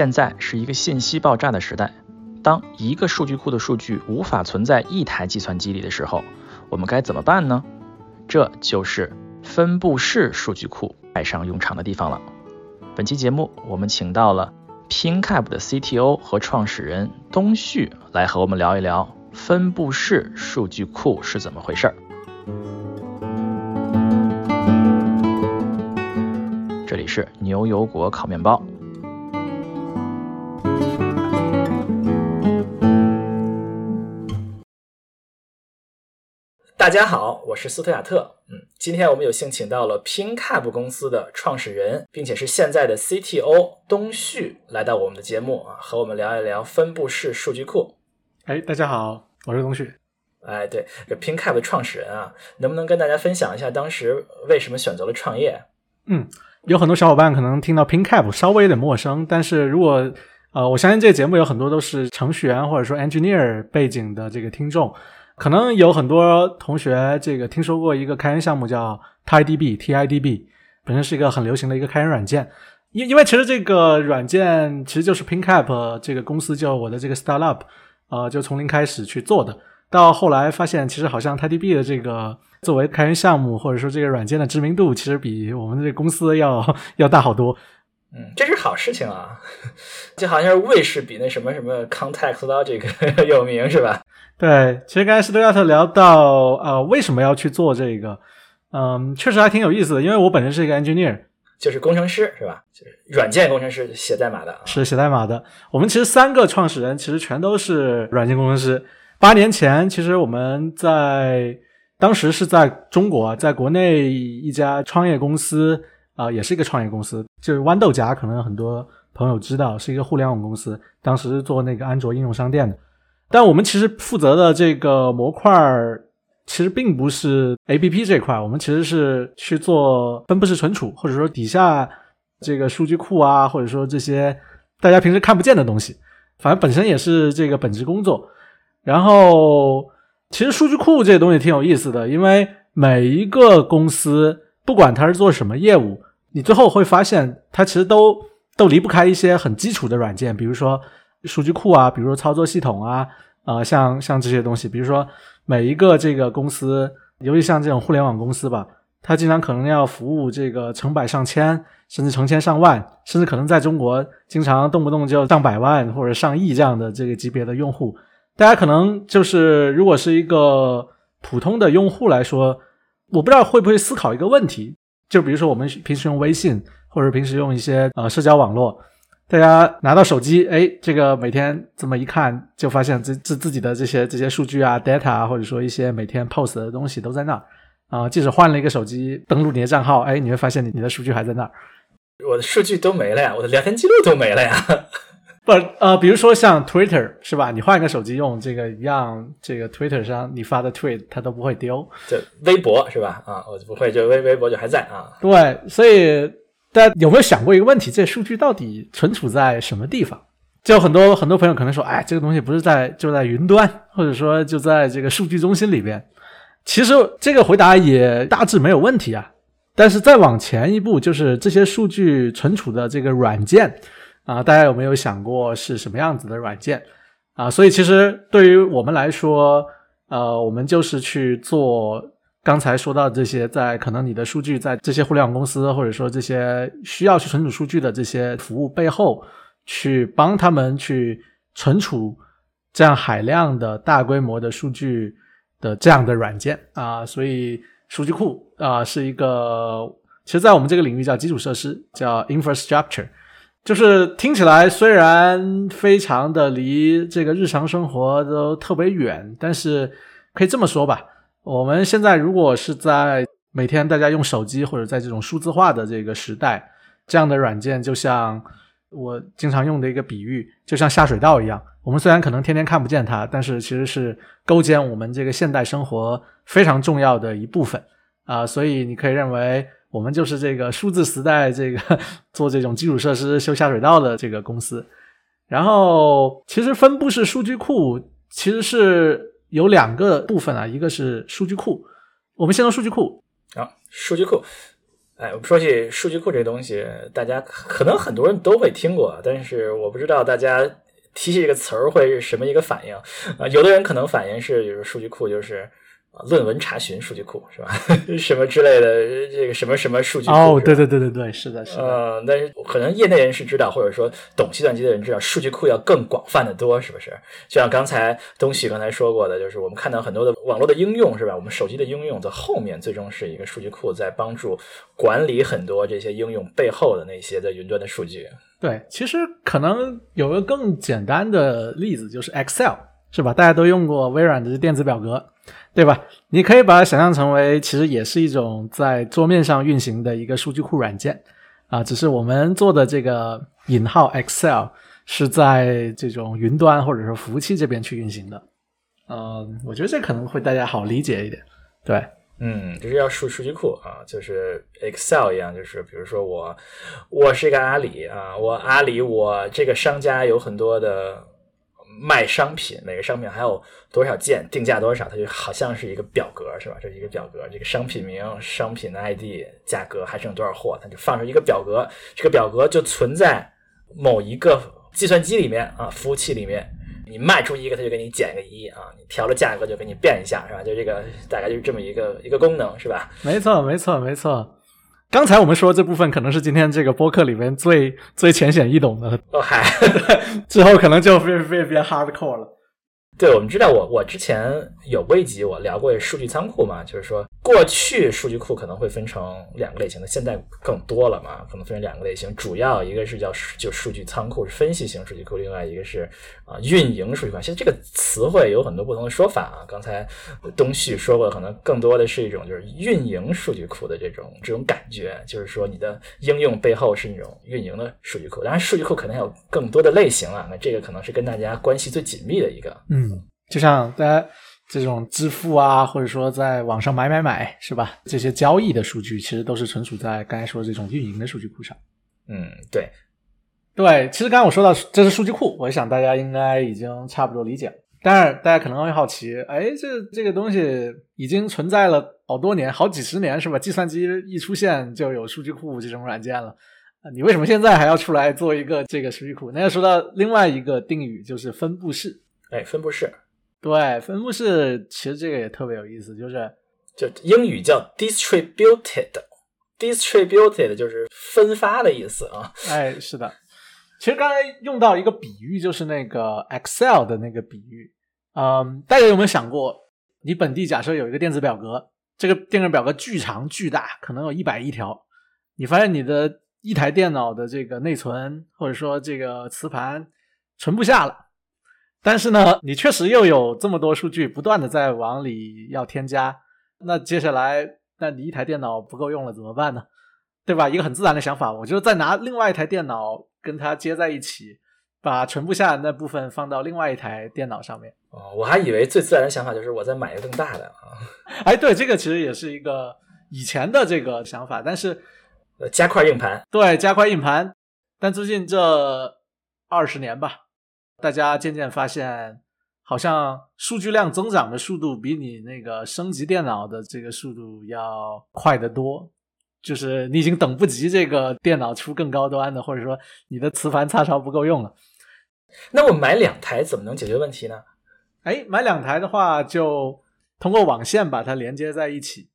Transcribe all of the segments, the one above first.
现在是一个信息爆炸的时代，当一个数据库的数据无法存在一台计算机里的时候，我们该怎么办呢？这就是分布式数据库派上用场的地方了。本期节目我们请到了 PinCap 的 CTO 和创始人东旭来和我们聊一聊分布式数据库是怎么回事儿。这里是牛油果烤面包。大家好，我是斯图亚特。嗯，今天我们有幸请到了 PinCap 公司的创始人，并且是现在的 CTO 东旭来到我们的节目啊，和我们聊一聊分布式数据库。哎，大家好，我是东旭。哎，对，这 PinCap 的创始人啊，能不能跟大家分享一下当时为什么选择了创业？嗯，有很多小伙伴可能听到 PinCap 稍微有点陌生，但是如果呃，我相信这个节目有很多都是程序员或者说 engineer 背景的这个听众。可能有很多同学这个听说过一个开源项目叫 TiDB，TiDB 本身是一个很流行的一个开源软件。因因为其实这个软件其实就是 PinCap 这个公司就我的这个 startup，呃，就从零开始去做的。到后来发现，其实好像 TiDB 的这个作为开源项目或者说这个软件的知名度，其实比我们的这个公司要要大好多。嗯，这是好事情啊，就好像是卫士比那什么什么 Context Logic 有名是吧？对，其实刚才斯图亚特聊到呃为什么要去做这个，嗯，确实还挺有意思的，因为我本身是一个 engineer，就是工程师是吧？就是软件工程师，写代码的。是写代码的。我们其实三个创始人其实全都是软件工程师。八年前，其实我们在当时是在中国，在国内一家创业公司。啊，也是一个创业公司，就是豌豆荚，可能很多朋友知道，是一个互联网公司，当时做那个安卓应用商店的。但我们其实负责的这个模块儿，其实并不是 A P P 这块，我们其实是去做分布式存储，或者说底下这个数据库啊，或者说这些大家平时看不见的东西，反正本身也是这个本职工作。然后，其实数据库这个东西挺有意思的，因为每一个公司，不管它是做什么业务。你最后会发现，它其实都都离不开一些很基础的软件，比如说数据库啊，比如说操作系统啊，呃，像像这些东西。比如说每一个这个公司，尤其像这种互联网公司吧，它经常可能要服务这个成百上千，甚至成千上万，甚至可能在中国经常动不动就上百万或者上亿这样的这个级别的用户。大家可能就是如果是一个普通的用户来说，我不知道会不会思考一个问题。就比如说，我们平时用微信，或者平时用一些呃社交网络，大家拿到手机，哎，这个每天这么一看，就发现自自自己的这些这些数据啊、data 啊，或者说一些每天 post 的东西都在那儿啊。即使换了一个手机，登录你的账号，哎，你会发现你你的数据还在那儿。我的数据都没了呀，我的聊天记录都没了呀。不，呃，比如说像 Twitter 是吧？你换一个手机用，这个一样，这个 Twitter 上你发的 tweet 它都不会丢。就微博是吧？啊，我就不会，就微微博就还在啊。对，所以大家有没有想过一个问题？这数据到底存储在什么地方？就很多很多朋友可能说，哎，这个东西不是在就在云端，或者说就在这个数据中心里边。其实这个回答也大致没有问题啊。但是再往前一步，就是这些数据存储的这个软件。啊，大家有没有想过是什么样子的软件啊？所以其实对于我们来说，呃，我们就是去做刚才说到这些，在可能你的数据在这些互联网公司或者说这些需要去存储数据的这些服务背后，去帮他们去存储这样海量的大规模的数据的这样的软件啊。所以数据库啊是一个，其实在我们这个领域叫基础设施，叫 infrastructure。就是听起来虽然非常的离这个日常生活都特别远，但是可以这么说吧，我们现在如果是在每天大家用手机或者在这种数字化的这个时代，这样的软件就像我经常用的一个比喻，就像下水道一样。我们虽然可能天天看不见它，但是其实是构建我们这个现代生活非常重要的一部分啊。所以你可以认为。我们就是这个数字时代这个 做这种基础设施修下水道的这个公司，然后其实分布式数据库其实是有两个部分啊，一个是数据库，我们先说数据库啊，数据库，哎，我们说起数据库这东西，大家可能很多人都会听过，但是我不知道大家提起这个词儿会是什么一个反应啊？有的人可能反应是，就是数据库就是。啊，论文查询数据库是吧？什么之类的，这个什么什么数据库？哦，对对对对对，是的，是的。嗯，但是可能业内人士知道，或者说懂计算机的人知道，数据库要更广泛的多，是不是？就像刚才东西刚才说过的，就是我们看到很多的网络的应用，是吧？我们手机的应用的后面，最终是一个数据库在帮助管理很多这些应用背后的那些在云端的数据。对，其实可能有个更简单的例子，就是 Excel，是吧？大家都用过微软的电子表格。对吧？你可以把它想象成为，其实也是一种在桌面上运行的一个数据库软件啊。只是我们做的这个引号 Excel 是在这种云端或者说服务器这边去运行的。嗯，我觉得这可能会大家好理解一点。对，嗯，就是要数数据库啊，就是 Excel 一样，就是比如说我我是一个阿里啊，我阿里我这个商家有很多的。卖商品，每个商品还有多少件，定价多少，它就好像是一个表格，是吧？这是一个表格，这个商品名、商品的 ID、价格还剩多少货，它就放出一个表格。这个表格就存在某一个计算机里面啊，服务器里面。你卖出一个，它就给你减个一啊；你调了价格，就给你变一下，是吧？就这个大概就是这么一个一个功能，是吧？没错，没错，没错。刚才我们说这部分可能是今天这个播客里面最最浅显易懂的，哦还，之后可能就变变变 hardcore 了。对，我们知道，我我之前有过一集，我聊过数据仓库嘛，就是说。过去数据库可能会分成两个类型的，现在更多了嘛？可能分成两个类型，主要一个是叫就数据仓库，是分析型数据库；另外一个是啊运营数据库。其实这个词汇有很多不同的说法啊。刚才东旭说过，可能更多的是一种就是运营数据库的这种这种感觉，就是说你的应用背后是那种运营的数据库。当然，数据库可能还有更多的类型啊。那这个可能是跟大家关系最紧密的一个。嗯，就像大家。这种支付啊，或者说在网上买买买，是吧？这些交易的数据其实都是存储在刚才说这种运营的数据库上。嗯，对，对。其实刚才我说到这是数据库，我想大家应该已经差不多理解了。但是，大家可能会好奇，哎，这这个东西已经存在了好多年，好几十年，是吧？计算机一出现就有数据库这种软件了，你为什么现在还要出来做一个这个数据库？那要说到另外一个定语，就是分布式。哎，分布式。对，分布式其实这个也特别有意思，就是就英语叫 distributed，distributed 就是分发的意思啊。哎，是的，其实刚才用到一个比喻，就是那个 Excel 的那个比喻。嗯，大家有没有想过，你本地假设有一个电子表格，这个电子表格巨长巨大，可能有一百亿条，你发现你的一台电脑的这个内存或者说这个磁盘存不下了。但是呢，你确实又有这么多数据不断的在往里要添加，那接下来，那你一台电脑不够用了怎么办呢？对吧？一个很自然的想法，我就再拿另外一台电脑跟它接在一起，把存不下的那部分放到另外一台电脑上面。哦，我还以为最自然的想法就是我再买一个更大的啊。哎，对，这个其实也是一个以前的这个想法，但是呃，加块硬盘，对，加块硬盘，但最近这二十年吧。大家渐渐发现，好像数据量增长的速度比你那个升级电脑的这个速度要快得多。就是你已经等不及这个电脑出更高端的，或者说你的磁盘插槽不够用了。那我买两台怎么能解决问题呢？哎，买两台的话，就通过网线把它连接在一起，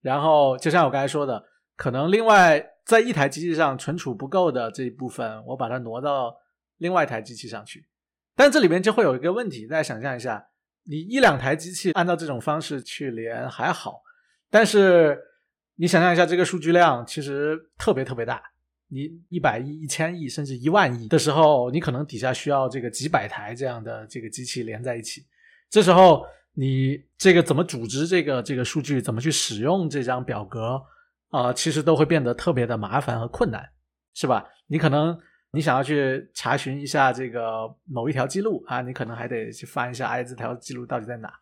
然后就像我刚才说的，可能另外在一台机器上存储不够的这一部分，我把它挪到另外一台机器上去。但这里面就会有一个问题，大家想象一下，你一两台机器按照这种方式去连还好，但是你想象一下，这个数据量其实特别特别大，你一百亿、一千亿甚至一万亿的时候，你可能底下需要这个几百台这样的这个机器连在一起，这时候你这个怎么组织这个这个数据，怎么去使用这张表格啊，其实都会变得特别的麻烦和困难，是吧？你可能。你想要去查询一下这个某一条记录啊，你可能还得去翻一下，哎，这条记录到底在哪？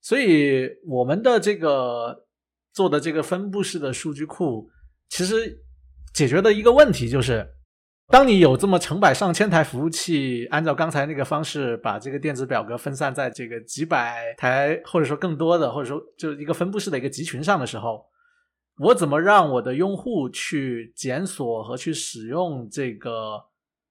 所以我们的这个做的这个分布式的数据库，其实解决的一个问题就是，当你有这么成百上千台服务器，按照刚才那个方式把这个电子表格分散在这个几百台或者说更多的，或者说就一个分布式的一个集群上的时候，我怎么让我的用户去检索和去使用这个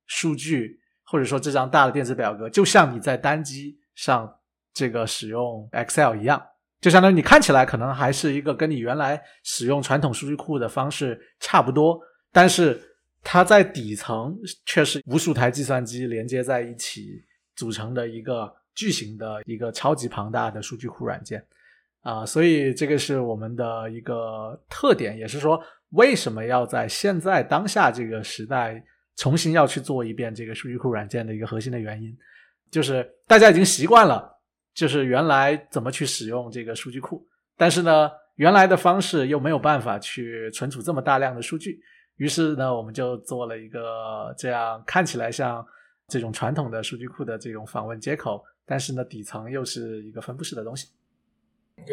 数据，或者说这张大的电子表格，就像你在单机上这个使用 Excel 一样，就相当于你看起来可能还是一个跟你原来使用传统数据库的方式差不多，但是它在底层却是无数台计算机连接在一起组成的一个巨型的一个超级庞大的数据库软件。啊，所以这个是我们的一个特点，也是说为什么要在现在当下这个时代重新要去做一遍这个数据库软件的一个核心的原因，就是大家已经习惯了，就是原来怎么去使用这个数据库，但是呢，原来的方式又没有办法去存储这么大量的数据，于是呢，我们就做了一个这样看起来像这种传统的数据库的这种访问接口，但是呢，底层又是一个分布式的东西。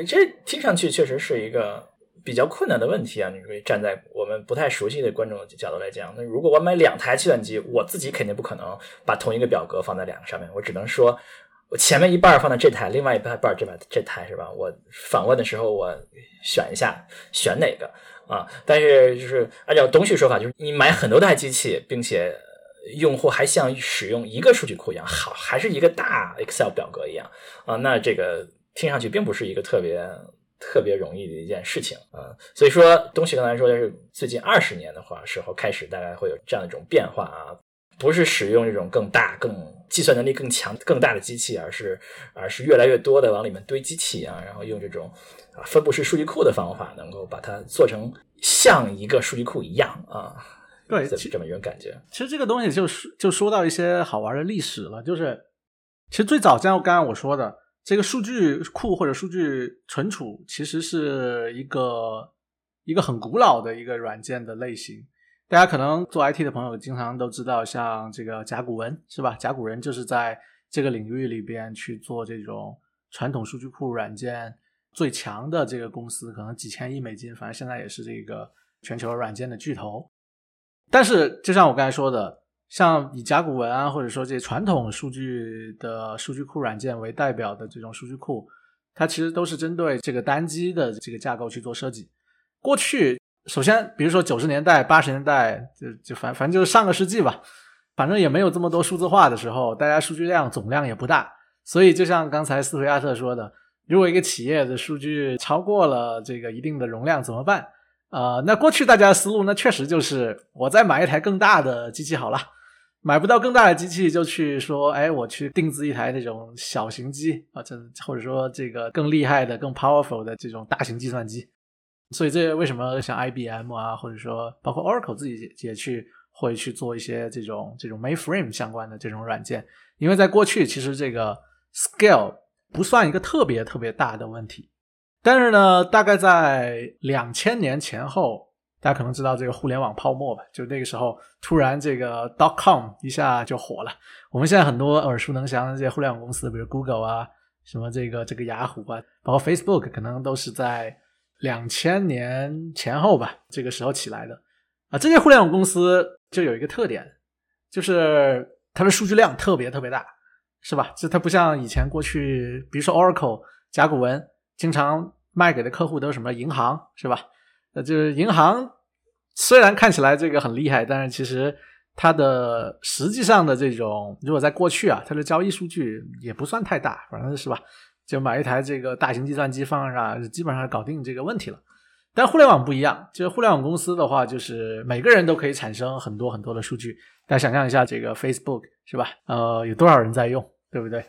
这听上去确实是一个比较困难的问题啊！你可以站在我们不太熟悉的观众角度来讲，那如果我买两台计算机，我自己肯定不可能把同一个表格放在两个上面，我只能说，我前面一半放在这台，另外一半这把这台是吧？我访问的时候我选一下，选哪个啊？但是就是按照东旭说法，就是你买很多台机器，并且用户还像使用一个数据库一样，好还是一个大 Excel 表格一样啊？那这个。听上去并不是一个特别特别容易的一件事情啊，所以说东西刚才说的是最近二十年的话时候开始，大概会有这样一种变化啊，不是使用这种更大、更计算能力更强、更大的机器，而是而是越来越多的往里面堆机器啊，然后用这种啊分布式数据库的方法，能够把它做成像一个数据库一样啊，对，这么一种感觉。其实这个东西就是就说到一些好玩的历史了，就是其实最早像刚刚我说的。这个数据库或者数据存储其实是一个一个很古老的一个软件的类型。大家可能做 IT 的朋友经常都知道，像这个甲骨文是吧？甲骨文就是在这个领域里边去做这种传统数据库软件最强的这个公司，可能几千亿美金，反正现在也是这个全球软件的巨头。但是就像我刚才说的。像以甲骨文啊，或者说这些传统数据的数据库软件为代表的这种数据库，它其实都是针对这个单机的这个架构去做设计。过去，首先，比如说九十年代、八十年代，就就反反正就是上个世纪吧，反正也没有这么多数字化的时候，大家数据量总量也不大，所以就像刚才斯图亚特说的，如果一个企业的数据超过了这个一定的容量怎么办？呃，那过去大家的思路，那确实就是我再买一台更大的机器好了。买不到更大的机器，就去说，哎，我去定制一台那种小型机啊，这或者说这个更厉害的、更 powerful 的这种大型计算机。所以这为什么像 IBM 啊，或者说包括 Oracle 自己也去会去做一些这种这种 mainframe 相关的这种软件？因为在过去其实这个 scale 不算一个特别特别大的问题，但是呢，大概在两千年前后。大家可能知道这个互联网泡沫吧？就那个时候，突然这个 dot com 一下就火了。我们现在很多耳熟能详的这些互联网公司，比如 Google 啊，什么这个这个雅虎啊，包括 Facebook，可能都是在两千年前后吧，这个时候起来的。啊，这些互联网公司就有一个特点，就是它的数据量特别特别大，是吧？就它不像以前过去，比如说 Oracle、甲骨文，经常卖给的客户都是什么银行，是吧？那就是银行，虽然看起来这个很厉害，但是其实它的实际上的这种，如果在过去啊，它的交易数据也不算太大，反正是吧，就买一台这个大型计算机放上，基本上搞定这个问题了。但互联网不一样，就是互联网公司的话，就是每个人都可以产生很多很多的数据。大家想象一下，这个 Facebook 是吧？呃，有多少人在用，对不对？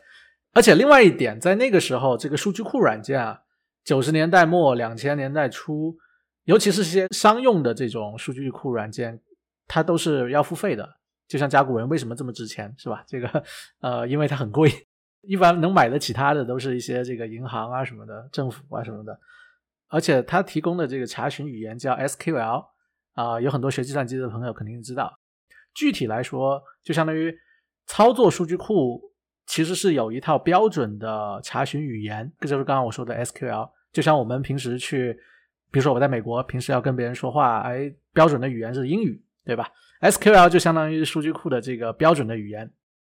而且另外一点，在那个时候，这个数据库软件啊，九十年代末、两千年代初。尤其是一些商用的这种数据库软件，它都是要付费的。就像甲骨文为什么这么值钱，是吧？这个 呃，因为它很贵，一般能买得起它的都是一些这个银行啊什么的、政府啊什么的。而且它提供的这个查询语言叫 SQL 啊，有很多学计算机的朋友肯定知道。具体来说，就相当于操作数据库其实是有一套标准的查询语言，这就是刚刚我说的 SQL。就像我们平时去。比如说我在美国，平时要跟别人说话，哎，标准的语言是英语，对吧？SQL 就相当于数据库的这个标准的语言。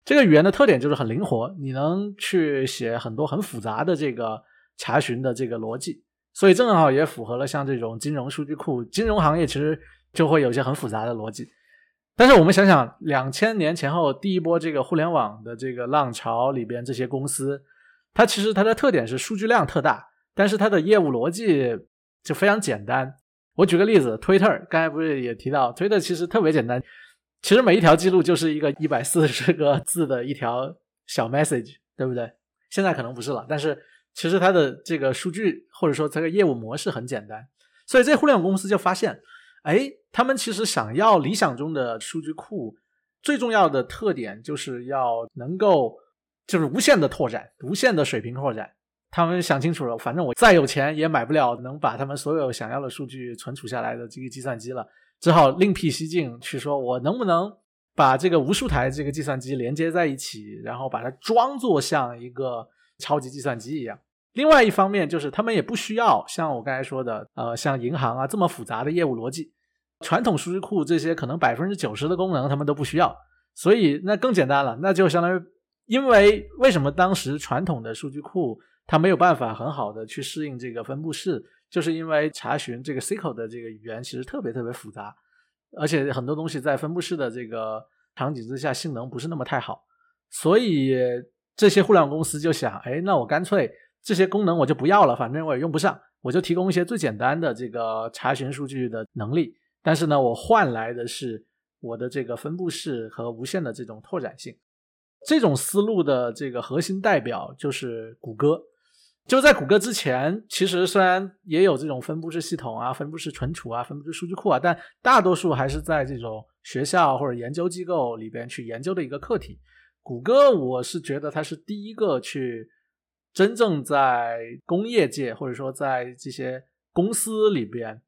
这个语言的特点就是很灵活，你能去写很多很复杂的这个查询的这个逻辑。所以正好也符合了像这种金融数据库，金融行业其实就会有一些很复杂的逻辑。但是我们想想，两千年前后第一波这个互联网的这个浪潮里边，这些公司，它其实它的特点是数据量特大，但是它的业务逻辑就非常简单。我举个例子，Twitter，刚才不是也提到，Twitter 其实特别简单，其实每一条记录就是一个一百四十个字的一条小 message，对不对？现在可能不是了，但是其实它的这个数据或者说这个业务模式很简单，所以这互联网公司就发现。哎，他们其实想要理想中的数据库，最重要的特点就是要能够就是无限的拓展，无限的水平扩展。他们想清楚了，反正我再有钱也买不了能把他们所有想要的数据存储下来的这个计算机了，只好另辟蹊径去说，我能不能把这个无数台这个计算机连接在一起，然后把它装作像一个超级计算机一样。另外一方面就是，他们也不需要像我刚才说的，呃，像银行啊这么复杂的业务逻辑，传统数据库这些可能百分之九十的功能他们都不需要，所以那更简单了，那就相当于，因为为什么当时传统的数据库它没有办法很好的去适应这个分布式，就是因为查询这个 SQL 的这个语言其实特别特别复杂，而且很多东西在分布式的这个场景之下性能不是那么太好，所以这些互联网公司就想，哎，那我干脆。这些功能我就不要了，反正我也用不上，我就提供一些最简单的这个查询数据的能力。但是呢，我换来的是我的这个分布式和无限的这种拓展性。这种思路的这个核心代表就是谷歌。就在谷歌之前，其实虽然也有这种分布式系统啊、分布式存储啊、分布式数据库啊，但大多数还是在这种学校或者研究机构里边去研究的一个课题。谷歌，我是觉得它是第一个去。真正在工业界，或者说在这些公司里边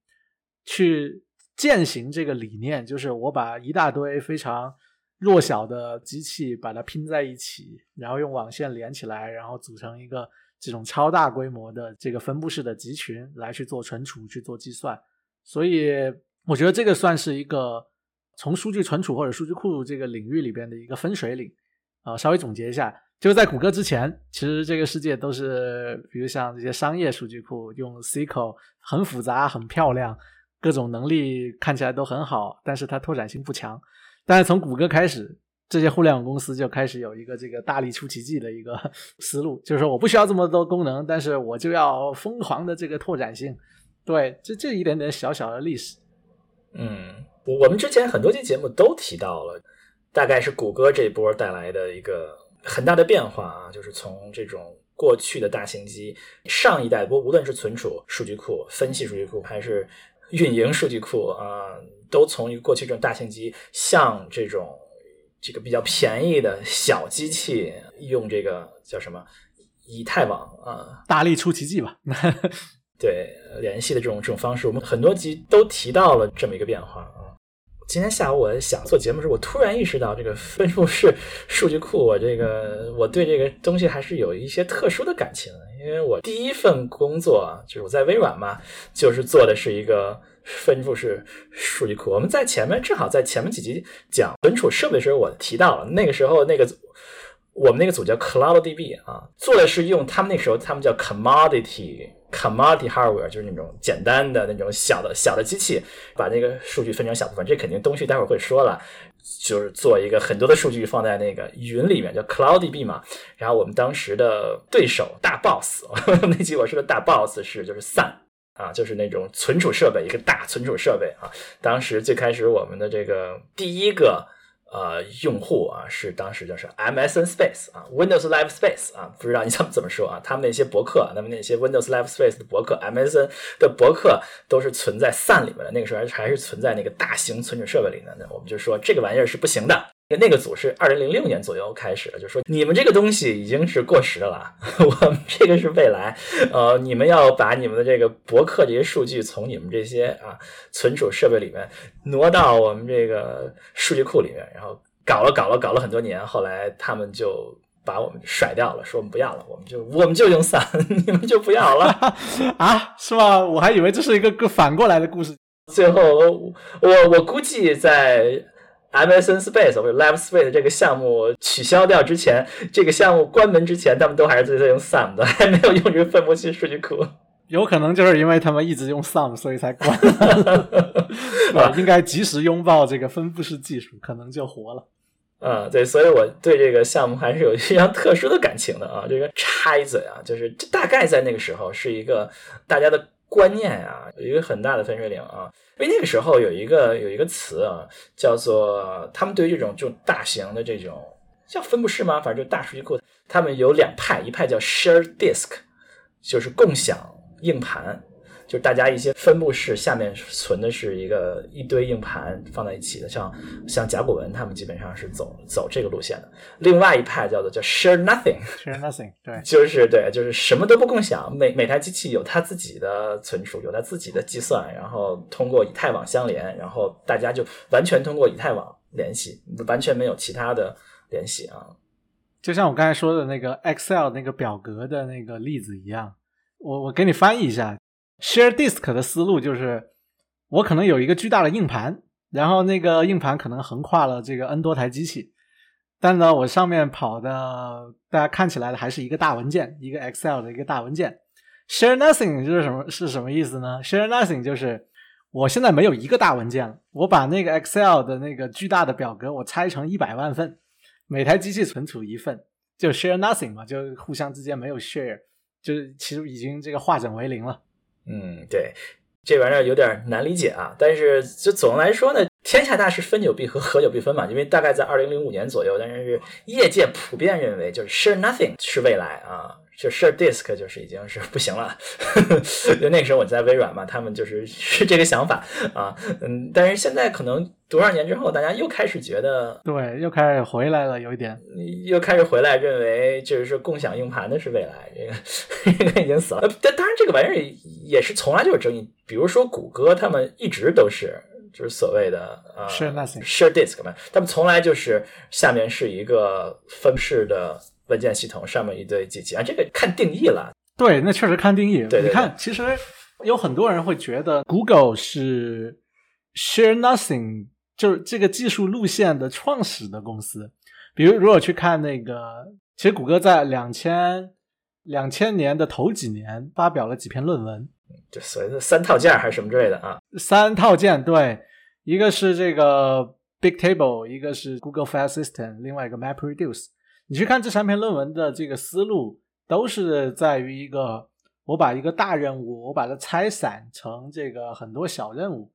去践行这个理念，就是我把一大堆非常弱小的机器把它拼在一起，然后用网线连起来，然后组成一个这种超大规模的这个分布式的集群来去做存储、去做计算。所以，我觉得这个算是一个从数据存储或者数据库这个领域里边的一个分水岭。啊，稍微总结一下。就是在谷歌之前，其实这个世界都是，比如像这些商业数据库用 SQL 很复杂、很漂亮，各种能力看起来都很好，但是它拓展性不强。但是从谷歌开始，这些互联网公司就开始有一个这个大力出奇迹的一个 思路，就是说我不需要这么多功能，但是我就要疯狂的这个拓展性。对，这这一点点小小的历史。嗯，我们之前很多期节目都提到了，大概是谷歌这波带来的一个。很大的变化啊，就是从这种过去的大型机，上一代不无论是存储数据库、分析数据库，还是运营数据库啊，都从一个过去这种大型机，向这种这个比较便宜的小机器，用这个叫什么以太网啊，大力出奇迹吧？对，联系的这种这种方式，我们很多集都提到了这么一个变化啊。今天下午我想做节目时，我突然意识到这个分布式数据库，我这个我对这个东西还是有一些特殊的感情。因为我第一份工作就是我在微软嘛，就是做的是一个分布式数据库。我们在前面正好在前面几集讲存储设备的时候，我提到了那个时候那个我们那个组叫 CloudDB 啊，做的是用他们那时候他们叫 Commodity。Commodity hardware 就是那种简单的那种小的小的机器，把那个数据分成小部分。这肯定东西待会儿会说了，就是做一个很多的数据放在那个云里面，叫 CloudDB 嘛。然后我们当时的对手大 boss，那集我说的大 boss 是就是 Sun 啊，就是那种存储设备，一个大存储设备啊。当时最开始我们的这个第一个。呃，用户啊，是当时就是 MSN Space 啊，Windows Live Space 啊，不知道你 怎么怎么说啊？他们那些博客，那么那些 Windows Live Space 的博客，MSN 的博客都是存在 Sun 里面的。那个时候还还是存在那个大型存储设备里的。那我们就说这个玩意儿是不行的。那个组是二零零六年左右开始的，就说你们这个东西已经是过时的了，我们这个是未来。呃，你们要把你们的这个博客这些数据从你们这些啊存储设备里面挪到我们这个数据库里面，然后搞了搞了搞了很多年，后来他们就把我们甩掉了，说我们不要了，我们就我们就用伞，你们就不要了 啊？是吗？我还以为这是一个个反过来的故事。最后，我我估计在。MSN Space 或者 Live Space 这个项目取消掉之前，这个项目关门之前，他们都还是在用 Sum 的，还没有用这个分布器数据库。有可能就是因为他们一直用 Sum，所以才关了。对，应该及时拥抱这个分布式技术，可能就活了。嗯，对，所以我对这个项目还是有非常特殊的感情的啊。这个插一嘴啊，就是这大概在那个时候是一个大家的观念啊，有一个很大的分水岭啊。因为那个时候有一个有一个词啊，叫做他们对于这种就大型的这种叫分布式吗？反正就大数据库，他们有两派，一派叫 share disk，就是共享硬盘。就是大家一些分布式下面存的是一个一堆硬盘放在一起的，像像甲骨文他们基本上是走走这个路线的。另外一派叫做叫 share nothing，share nothing，对，就是对，就是什么都不共享，每每台机器有它自己的存储，有它自己的计算，然后通过以太网相连，然后大家就完全通过以太网联系，完全没有其他的联系啊。就像我刚才说的那个 Excel 那个表格的那个例子一样，我我给你翻译一下。Share disk 的思路就是，我可能有一个巨大的硬盘，然后那个硬盘可能横跨了这个 N 多台机器，但呢，我上面跑的大家看起来的还是一个大文件，一个 Excel 的一个大文件。Share nothing 就是什么是什么意思呢？Share nothing 就是我现在没有一个大文件了，我把那个 Excel 的那个巨大的表格我拆成一百万份，每台机器存储一份，就 Share nothing 嘛，就互相之间没有 share，就是其实已经这个化整为零了。嗯，对，这玩意儿有点难理解啊。但是就总的来说呢，天下大事分久必合，合久必分嘛。因为大概在二零零五年左右，但是业界普遍认为，就是 share nothing 是未来啊。就 share disk 就是已经是不行了，就那个时候我在微软嘛，他们就是是这个想法啊，嗯，但是现在可能多少年之后，大家又开始觉得，对，又开始回来了，有一点，又开始回来认为就是说共享硬盘的是未来，这个这个已经死了。但当然这个玩意儿也是从来就有争议，比如说谷歌他们一直都是就是所谓的呃 share nothing share disk 嘛，他们从来就是下面是一个分式的。文件系统上面一堆机器啊，这个看定义了。对，那确实看定义。对，你看，其实有很多人会觉得 Google 是 Share Nothing，就是这个技术路线的创始的公司。比如，如果去看那个，其实谷歌在两千两千年的头几年发表了几篇论文，就所谓的三套件还是什么之类的啊？三套件，对，一个是这个 Big Table，一个是 Google File System，另外一个 MapReduce。你去看这三篇论文的这个思路，都是在于一个，我把一个大任务，我把它拆散成这个很多小任务。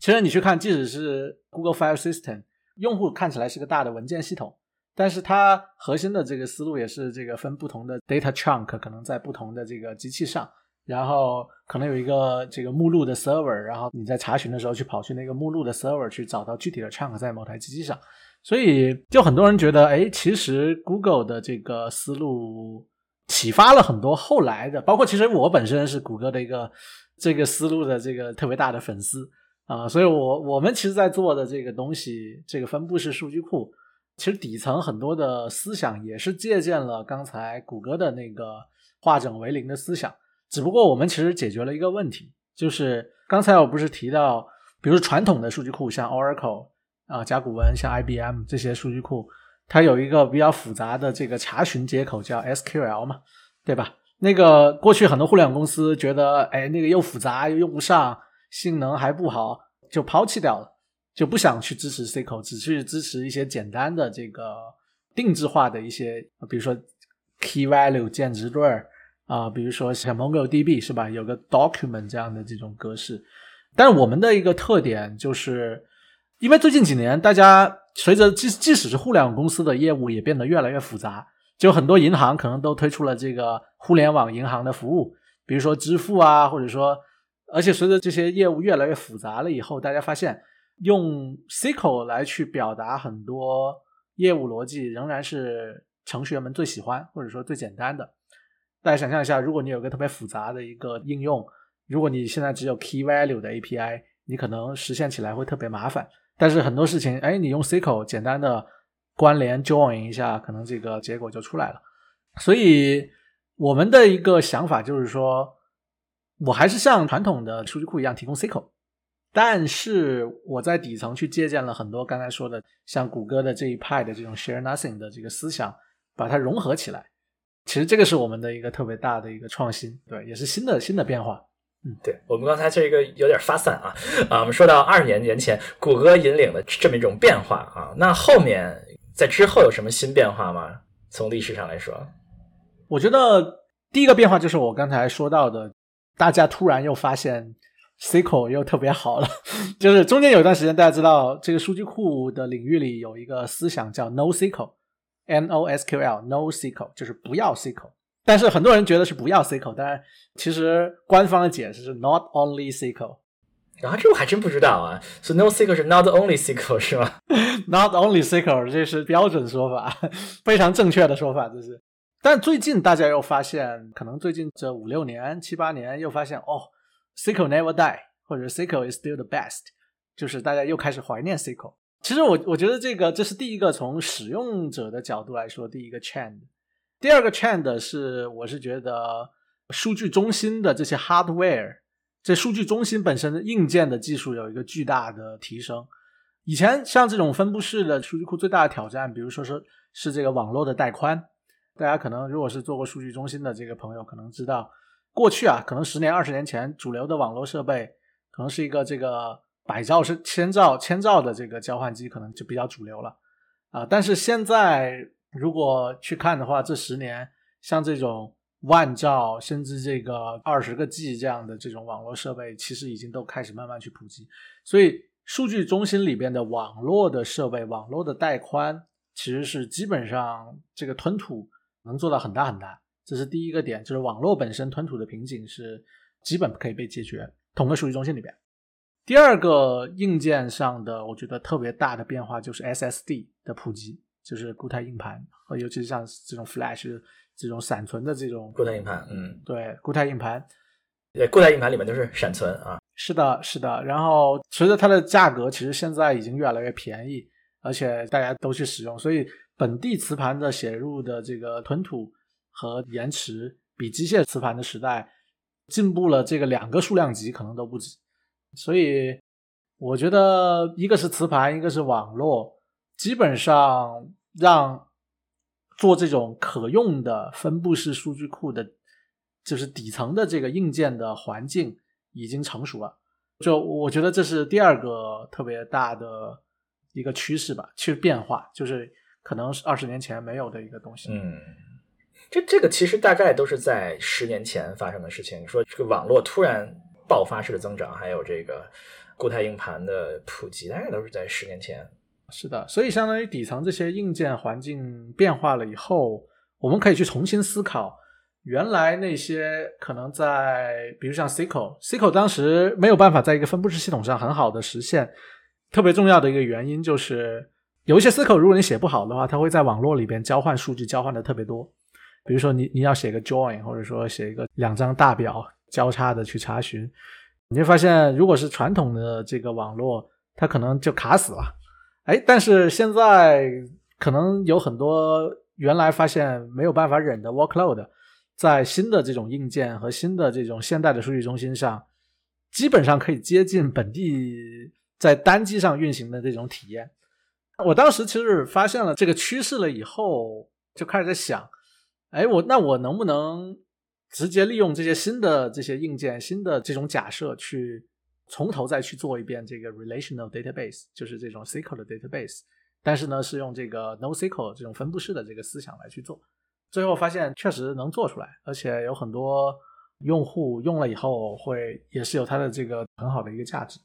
其实你去看，即使是 Google File System，用户看起来是个大的文件系统，但是它核心的这个思路也是这个分不同的 data chunk，可能在不同的这个机器上，然后可能有一个这个目录的 server，然后你在查询的时候去跑去那个目录的 server 去找到具体的 chunk 在某台机器上。所以，就很多人觉得，哎，其实 Google 的这个思路启发了很多后来的，包括其实我本身是谷歌的一个这个思路的这个特别大的粉丝啊，所以我我们其实在做的这个东西，这个分布式数据库，其实底层很多的思想也是借鉴了刚才谷歌的那个化整为零的思想，只不过我们其实解决了一个问题，就是刚才我不是提到，比如传统的数据库像 Oracle。啊，甲骨文像 IBM 这些数据库，它有一个比较复杂的这个查询接口叫 SQL 嘛，对吧？那个过去很多互联网公司觉得，哎，那个又复杂又用不上，性能还不好，就抛弃掉了，就不想去支持 SQL，只去支持一些简单的这个定制化的一些，比如说 Key Value 键值对儿啊，比如说像 MongoDB 是吧？有个 Document 这样的这种格式，但我们的一个特点就是。因为最近几年，大家随着即即使是互联网公司的业务也变得越来越复杂，就很多银行可能都推出了这个互联网银行的服务，比如说支付啊，或者说，而且随着这些业务越来越复杂了以后，大家发现用 SQL 来去表达很多业务逻辑，仍然是程序员们最喜欢或者说最简单的。大家想象一下，如果你有个特别复杂的一个应用，如果你现在只有 Key Value 的 API，你可能实现起来会特别麻烦。但是很多事情，哎，你用 SQL 简单的关联 join 一下，可能这个结果就出来了。所以我们的一个想法就是说，我还是像传统的数据库一样提供 SQL，但是我在底层去借鉴了很多刚才说的像谷歌的这一派的这种 share nothing 的这个思想，把它融合起来。其实这个是我们的一个特别大的一个创新，对，也是新的新的变化。嗯，对我们刚才这个有点发散啊啊，我们说到二十年年前谷歌引领的这么一种变化啊，那后面在之后有什么新变化吗？从历史上来说，我觉得第一个变化就是我刚才说到的，大家突然又发现 SQL 又特别好了，就是中间有一段时间大家知道这个数据库的领域里有一个思想叫 NoSQL，N O S Q L，NoSQL 就是不要 SQL。但是很多人觉得是不要 SQL，但是其实官方的解释是 Not only SQL。然后这我还真不知道啊，所以 NoSQL 是 Not only SQL 是吗？Not only SQL 这是标准说法，非常正确的说法，这是。但最近大家又发现，可能最近这五六年、七八年又发现，哦，SQL never die，或者 SQL is still the best，就是大家又开始怀念 SQL。其实我我觉得这个这是第一个从使用者的角度来说第一个 trend。第二个 trend 是，我是觉得数据中心的这些 hardware，这数据中心本身的硬件的技术有一个巨大的提升。以前像这种分布式的数据库最大的挑战，比如说是是这个网络的带宽。大家可能如果是做过数据中心的这个朋友，可能知道过去啊，可能十年二十年前主流的网络设备可能是一个这个百兆是千兆千兆的这个交换机，可能就比较主流了啊。但是现在。如果去看的话，这十年像这种万兆甚至这个二十个 G 这样的这种网络设备，其实已经都开始慢慢去普及。所以数据中心里边的网络的设备、网络的带宽，其实是基本上这个吞吐能做到很大很大。这是第一个点，就是网络本身吞吐的瓶颈是基本可以被解决。同个数据中心里边，第二个硬件上的我觉得特别大的变化就是 SSD 的普及。就是固态硬盘，和尤其是像这种 Flash 这种闪存的这种固态硬盘，嗯，对，固态硬盘，对，固态硬盘里面都是闪存啊。是的，是的。然后随着它的价格，其实现在已经越来越便宜，而且大家都去使用，所以本地磁盘的写入的这个吞吐和延迟，比机械磁盘的时代进步了这个两个数量级，可能都不止。所以我觉得，一个是磁盘，一个是网络。基本上让做这种可用的分布式数据库的，就是底层的这个硬件的环境已经成熟了。就我觉得这是第二个特别大的一个趋势吧，其实变化就是可能是二十年前没有的一个东西。嗯，这这个其实大概都是在十年前发生的事情。说这个网络突然爆发式的增长，还有这个固态硬盘的普及，大概都是在十年前。是的，所以相当于底层这些硬件环境变化了以后，我们可以去重新思考，原来那些可能在，比如像 SQL，SQL 当时没有办法在一个分布式系统上很好的实现，特别重要的一个原因就是有一些 SQL 如果你写不好的话，它会在网络里边交换数据，交换的特别多。比如说你你要写个 join，或者说写一个两张大表交叉的去查询，你会发现如果是传统的这个网络，它可能就卡死了。哎，但是现在可能有很多原来发现没有办法忍的 workload，在新的这种硬件和新的这种现代的数据中心上，基本上可以接近本地在单机上运行的这种体验。我当时其实发现了这个趋势了以后，就开始在想，哎，我那我能不能直接利用这些新的这些硬件、新的这种假设去。从头再去做一遍这个 relational database，就是这种 SQL 的 database，但是呢是用这个 NoSQL 这种分布式的这个思想来去做，最后发现确实能做出来，而且有很多用户用了以后会也是有它的这个很好的一个价值，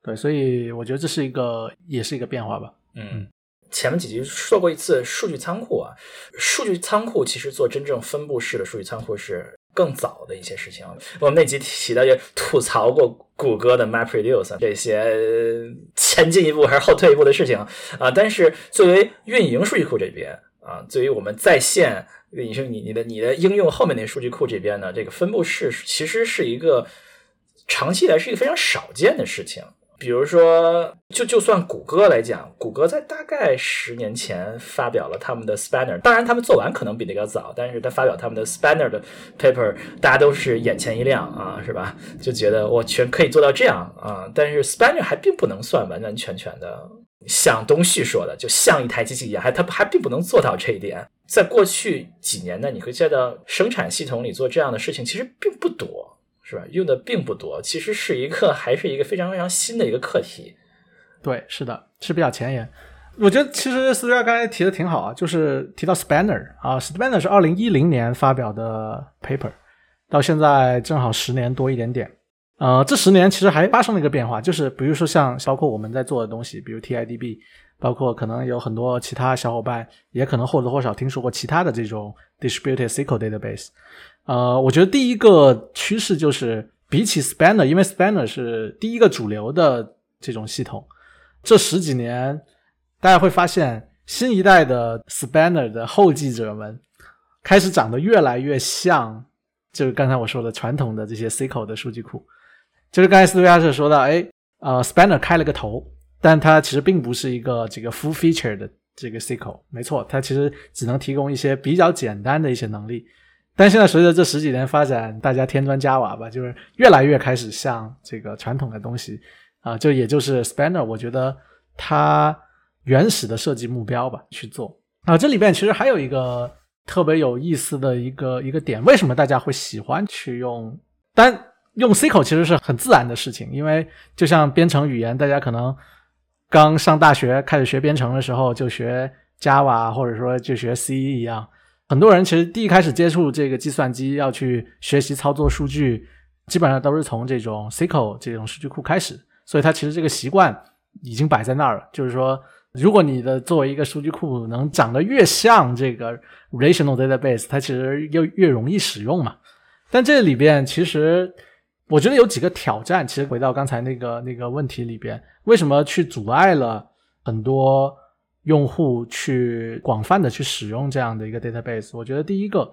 对，所以我觉得这是一个也是一个变化吧。嗯，前面几集说过一次数据仓库啊，数据仓库其实做真正分布式的数据仓库是。更早的一些事情，我们那集提到也吐槽过谷歌的 MapReduce 这些前进一步还是后退一步的事情啊。但是作为运营数据库这边啊，对于我们在线，你说你你的你的应用后面那数据库这边呢，这个分布式其实是一个长期以来是一个非常少见的事情。比如说，就就算谷歌来讲，谷歌在大概十年前发表了他们的 Spanner，当然他们做完可能比那个早，但是他发表他们的 Spanner 的 paper，大家都是眼前一亮啊，是吧？就觉得我全可以做到这样啊，但是 Spanner 还并不能算完完全全的像东旭说的，就像一台机器一样，还它还并不能做到这一点。在过去几年呢，你会见到生产系统里做这样的事情其实并不多，是吧？用的并不多，其实是一个 还是一个非常非常新的一个课题。对，是的，是比较前沿。我觉得其实斯图亚刚才提的挺好啊，就是提到 Spanner 啊，Spanner 是二零一零年发表的 paper，到现在正好十年多一点点。呃，这十年其实还发生了一个变化，就是比如说像包括我们在做的东西，比如 TIDB，包括可能有很多其他小伙伴也可能或多或少听说过其他的这种 distributed SQL database。呃，我觉得第一个趋势就是比起 Spanner，因为 Spanner 是第一个主流的这种系统，这十几年。大家会发现，新一代的 Spanner 的后继者们开始长得越来越像，就是刚才我说的传统的这些 SQL 的数据库。就是刚才斯图亚特说到，哎，呃，Spanner 开了个头，但它其实并不是一个这个 full feature 的这个 SQL。没错，它其实只能提供一些比较简单的一些能力。但现在随着这十几年发展，大家添砖加瓦吧，就是越来越开始像这个传统的东西啊，就也就是 Spanner，我觉得它。原始的设计目标吧去做啊，这里边其实还有一个特别有意思的一个一个点，为什么大家会喜欢去用？但用 C 口其实是很自然的事情，因为就像编程语言，大家可能刚上大学开始学编程的时候就学 Java 或者说就学 C 一样，很多人其实第一开始接触这个计算机要去学习操作数据，基本上都是从这种 SQL 这种数据库开始，所以它其实这个习惯已经摆在那儿了，就是说。如果你的作为一个数据库能长得越像这个 relational database，它其实又越容易使用嘛。但这里边其实我觉得有几个挑战。其实回到刚才那个那个问题里边，为什么去阻碍了很多用户去广泛的去使用这样的一个 database？我觉得第一个，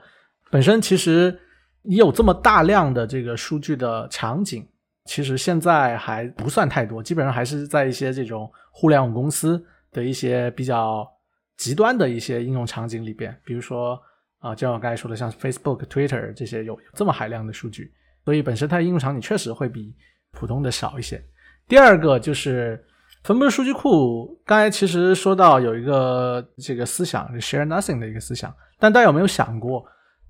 本身其实你有这么大量的这个数据的场景，其实现在还不算太多，基本上还是在一些这种互联网公司。的一些比较极端的一些应用场景里边，比如说啊，就像我刚才说的，像 Facebook、Twitter 这些有这么海量的数据，所以本身它的应用场景确实会比普通的少一些。第二个就是分布式数据库，刚才其实说到有一个这个思想，share nothing 的一个思想，但大家有没有想过，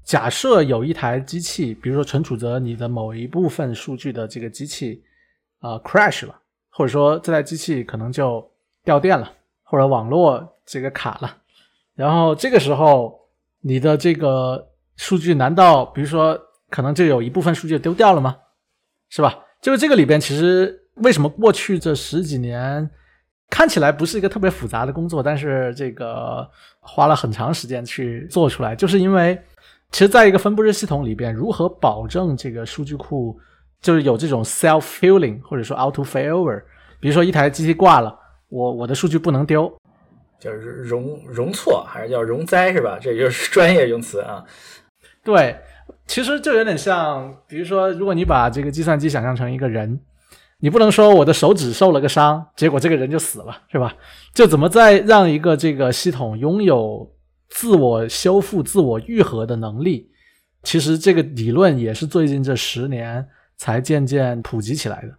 假设有一台机器，比如说存储着你的某一部分数据的这个机器啊 crash 了，或者说这台机器可能就掉电了。或者网络这个卡了，然后这个时候你的这个数据难道比如说可能就有一部分数据丢掉了吗？是吧？就是这个里边其实为什么过去这十几年看起来不是一个特别复杂的工作，但是这个花了很长时间去做出来，就是因为其实在一个分布式系统里边，如何保证这个数据库就是有这种 self filling 或者说 auto failover，比如说一台机器挂了。我我的数据不能丢，就是容容错还是叫容灾是吧？这就是专业用词啊。对，其实就有点像，比如说，如果你把这个计算机想象成一个人，你不能说我的手指受了个伤，结果这个人就死了，是吧？就怎么再让一个这个系统拥有自我修复、自我愈合的能力？其实这个理论也是最近这十年才渐渐普及起来的。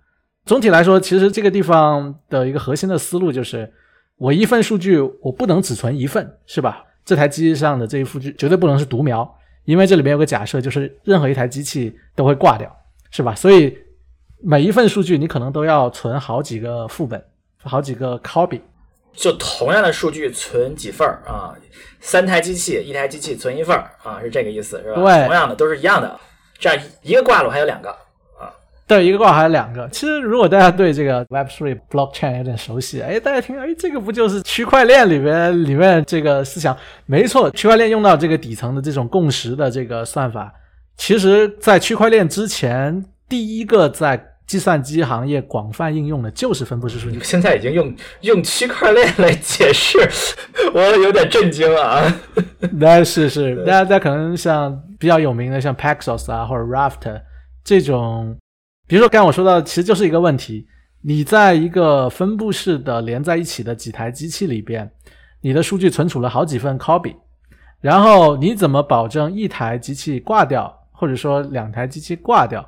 总体来说，其实这个地方的一个核心的思路就是，我一份数据我不能只存一份，是吧？这台机器上的这一数据绝对不能是独苗，因为这里面有个假设，就是任何一台机器都会挂掉，是吧？所以每一份数据你可能都要存好几个副本，好几个 copy。就同样的数据存几份儿啊？三台机器，一台机器存一份儿啊，是这个意思，是吧？对，同样的都是一样的，这样一个挂了，我还有两个啊。对，一个挂还有两个。其实，如果大家对这个 Web3 blockchain 有点熟悉，哎，大家听，哎，这个不就是区块链里边里面这个思想？没错，区块链用到这个底层的这种共识的这个算法，其实在区块链之前，第一个在计算机行业广泛应用的就是分布式数据。现在已经用用区块链来解释，我有点震惊啊！那是是，大家在可能像比较有名的像 Paxos 啊或者 Raft 这种。比如说，刚才我说到，其实就是一个问题：你在一个分布式的连在一起的几台机器里边，你的数据存储了好几份 copy，然后你怎么保证一台机器挂掉，或者说两台机器挂掉？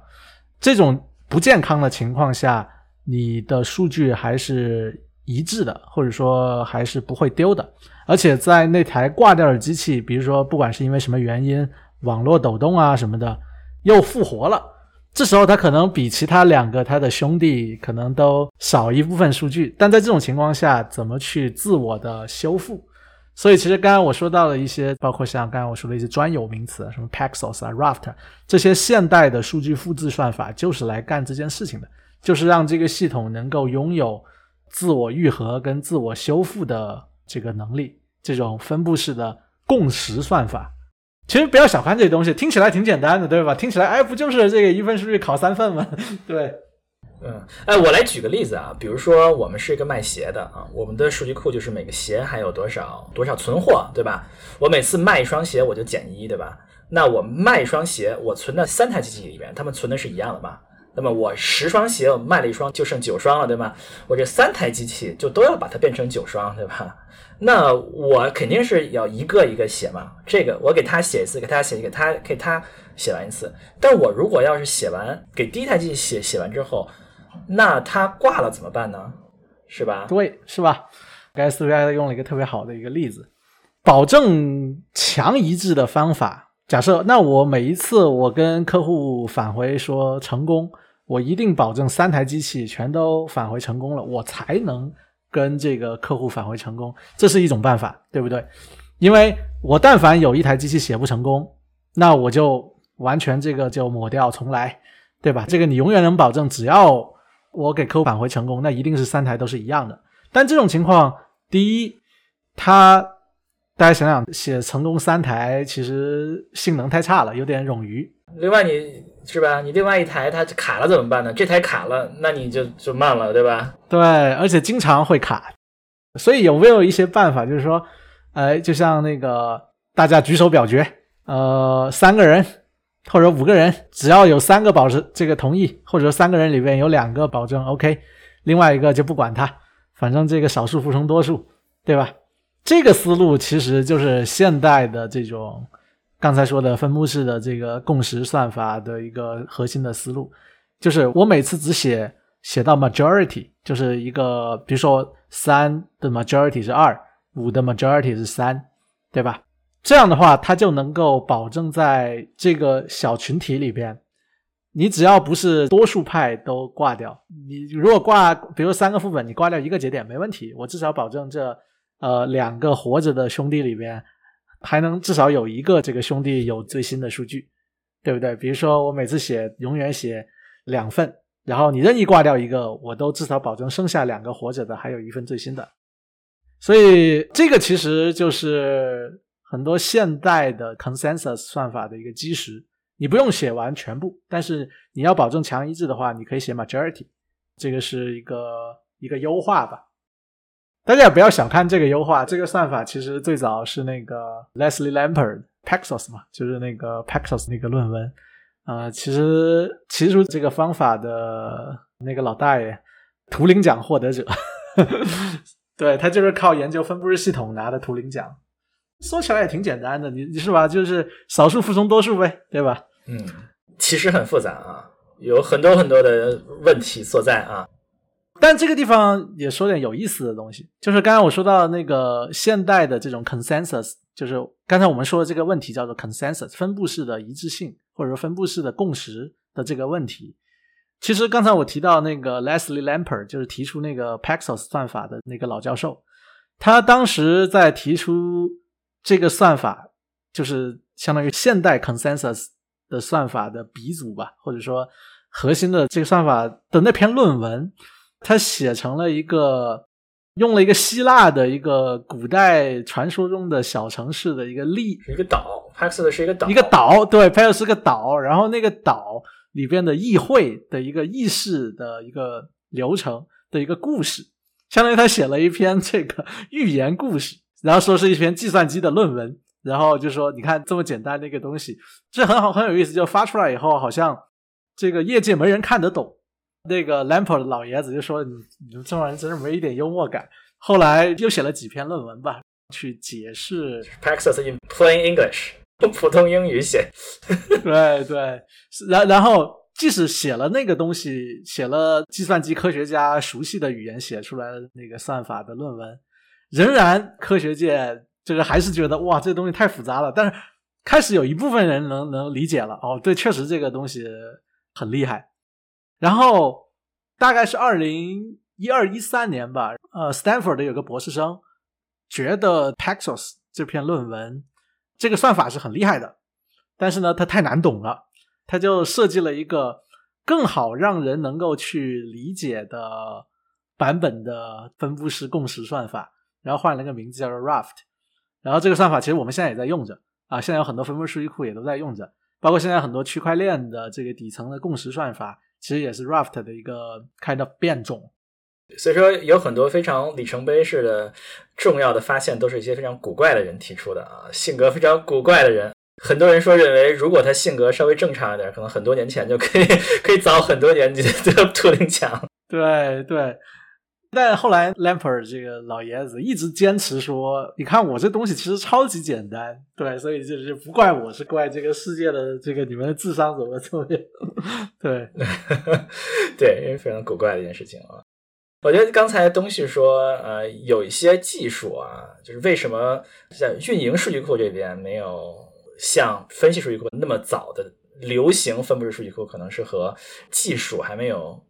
这种不健康的情况下，你的数据还是一致的，或者说还是不会丢的。而且在那台挂掉的机器，比如说不管是因为什么原因，网络抖动啊什么的，又复活了。这时候它可能比其他两个它的兄弟可能都少一部分数据，但在这种情况下，怎么去自我的修复？所以其实刚刚我说到了一些，包括像刚刚我说的一些专有名词，什么 Paxos 啊、Raft 这些现代的数据复制算法，就是来干这件事情的，就是让这个系统能够拥有自我愈合跟自我修复的这个能力。这种分布式的共识算法，其实不要小看这些东西，听起来挺简单的，对吧？听起来，哎，不就是这个一份数据考三份吗？对，嗯，哎，我来举个例子啊，比如说我们是一个卖鞋的啊，我们的数据库就是每个鞋还有多少多少存货，对吧？我每次卖一双鞋，我就减一，对吧？那我卖一双鞋，我存的三台机器里面，他们存的是一样的吧？那么我十双鞋，我卖了一双，就剩九双了，对吧？我这三台机器就都要把它变成九双，对吧？那我肯定是要一个一个写嘛。这个我给他写一次，给他写，给他给他写完一次。但我如果要是写完，给第一台机器写写完之后，那他挂了怎么办呢？是吧？对，是吧？该斯 V 用了一个特别好的一个例子，保证强一致的方法。假设那我每一次我跟客户返回说成功。我一定保证三台机器全都返回成功了，我才能跟这个客户返回成功，这是一种办法，对不对？因为我但凡有一台机器写不成功，那我就完全这个就抹掉重来，对吧？这个你永远能保证，只要我给客户返回成功，那一定是三台都是一样的。但这种情况，第一，它大家想想，写成功三台其实性能太差了，有点冗余。另外你。是吧？你另外一台它卡了怎么办呢？这台卡了，那你就就慢了，对吧？对，而且经常会卡。所以有没有一些办法，就是说，哎，就像那个大家举手表决，呃，三个人或者五个人，只要有三个保持这个同意，或者三个人里面有两个保证 OK，另外一个就不管他，反正这个少数服从多数，对吧？这个思路其实就是现代的这种。刚才说的分布式的这个共识算法的一个核心的思路，就是我每次只写写到 majority，就是一个，比如说三的 majority 是二，五的 majority 是三，对吧？这样的话，它就能够保证在这个小群体里边，你只要不是多数派都挂掉，你如果挂，比如三个副本，你挂掉一个节点没问题，我至少保证这呃两个活着的兄弟里边。还能至少有一个这个兄弟有最新的数据，对不对？比如说我每次写永远写两份，然后你任意挂掉一个，我都至少保证剩下两个活着的还有一份最新的。所以这个其实就是很多现代的 consensus 算法的一个基石。你不用写完全部，但是你要保证强一致的话，你可以写 majority，这个是一个一个优化吧。大家也不要小看这个优化，这个算法其实最早是那个 Leslie Lampert Paxos 嘛，就是那个 Paxos 那个论文。呃，其实提出这个方法的那个老大爷，图灵奖获得者，对他就是靠研究分布式系统拿的图灵奖。说起来也挺简单的，你你是吧？就是少数服从多数呗，对吧？嗯，其实很复杂啊，有很多很多的问题所在啊。但这个地方也说点有意思的东西，就是刚才我说到那个现代的这种 consensus，就是刚才我们说的这个问题叫做 consensus 分布式的一致性，或者说分布式的共识的这个问题。其实刚才我提到那个 Leslie Lampert，就是提出那个 Paxos 算法的那个老教授，他当时在提出这个算法，就是相当于现代 consensus 的算法的鼻祖吧，或者说核心的这个算法的那篇论文。他写成了一个，用了一个希腊的一个古代传说中的小城市的一个例，一个岛，Paxos 是一个岛，一个岛，对，Paxos 是个岛，然后那个岛里边的议会的一个议事的一个流程的一个故事，相当于他写了一篇这个 寓言故事，然后说是一篇计算机的论文，然后就说你看这么简单的一个东西，这很好很有意思，就发出来以后好像这个业界没人看得懂。那个 Lampert 老爷子就说：“你你们这帮人真是没一点幽默感。”后来又写了几篇论文吧，去解释 Paxos in plain English，用普通英语写。对对，然然后即使写了那个东西，写了计算机科学家熟悉的语言写出来的那个算法的论文，仍然科学界这个还是觉得哇，这东西太复杂了。但是开始有一部分人能能理解了，哦，对，确实这个东西很厉害。然后大概是二零一二一三年吧，呃，Stanford 的有个博士生觉得 Paxos 这篇论文这个算法是很厉害的，但是呢，它太难懂了。他就设计了一个更好让人能够去理解的版本的分布式共识算法，然后换了个名字叫做 Raft。然后这个算法其实我们现在也在用着啊，现在有很多分布式数据库也都在用着，包括现在很多区块链的这个底层的共识算法，其实也是 Raft 的一个 kind of 变种。所以说，有很多非常里程碑式的重要的发现，都是一些非常古怪的人提出的啊，性格非常古怪的人。很多人说认为，如果他性格稍微正常一点，可能很多年前就可以 可以早很多年就得图灵奖。对对，但后来 Lampert 这个老爷子一直坚持说：“你看我这东西其实超级简单。”对，所以就是不怪我，是怪这个世界的这个你们的智商怎么怎么样。对 对，因为非常古怪的一件事情啊。我觉得刚才东西说，呃，有一些技术啊，就是为什么在运营数据库这边没有。像分析数据库那么早的流行分布式数据库，可能是和技术还没有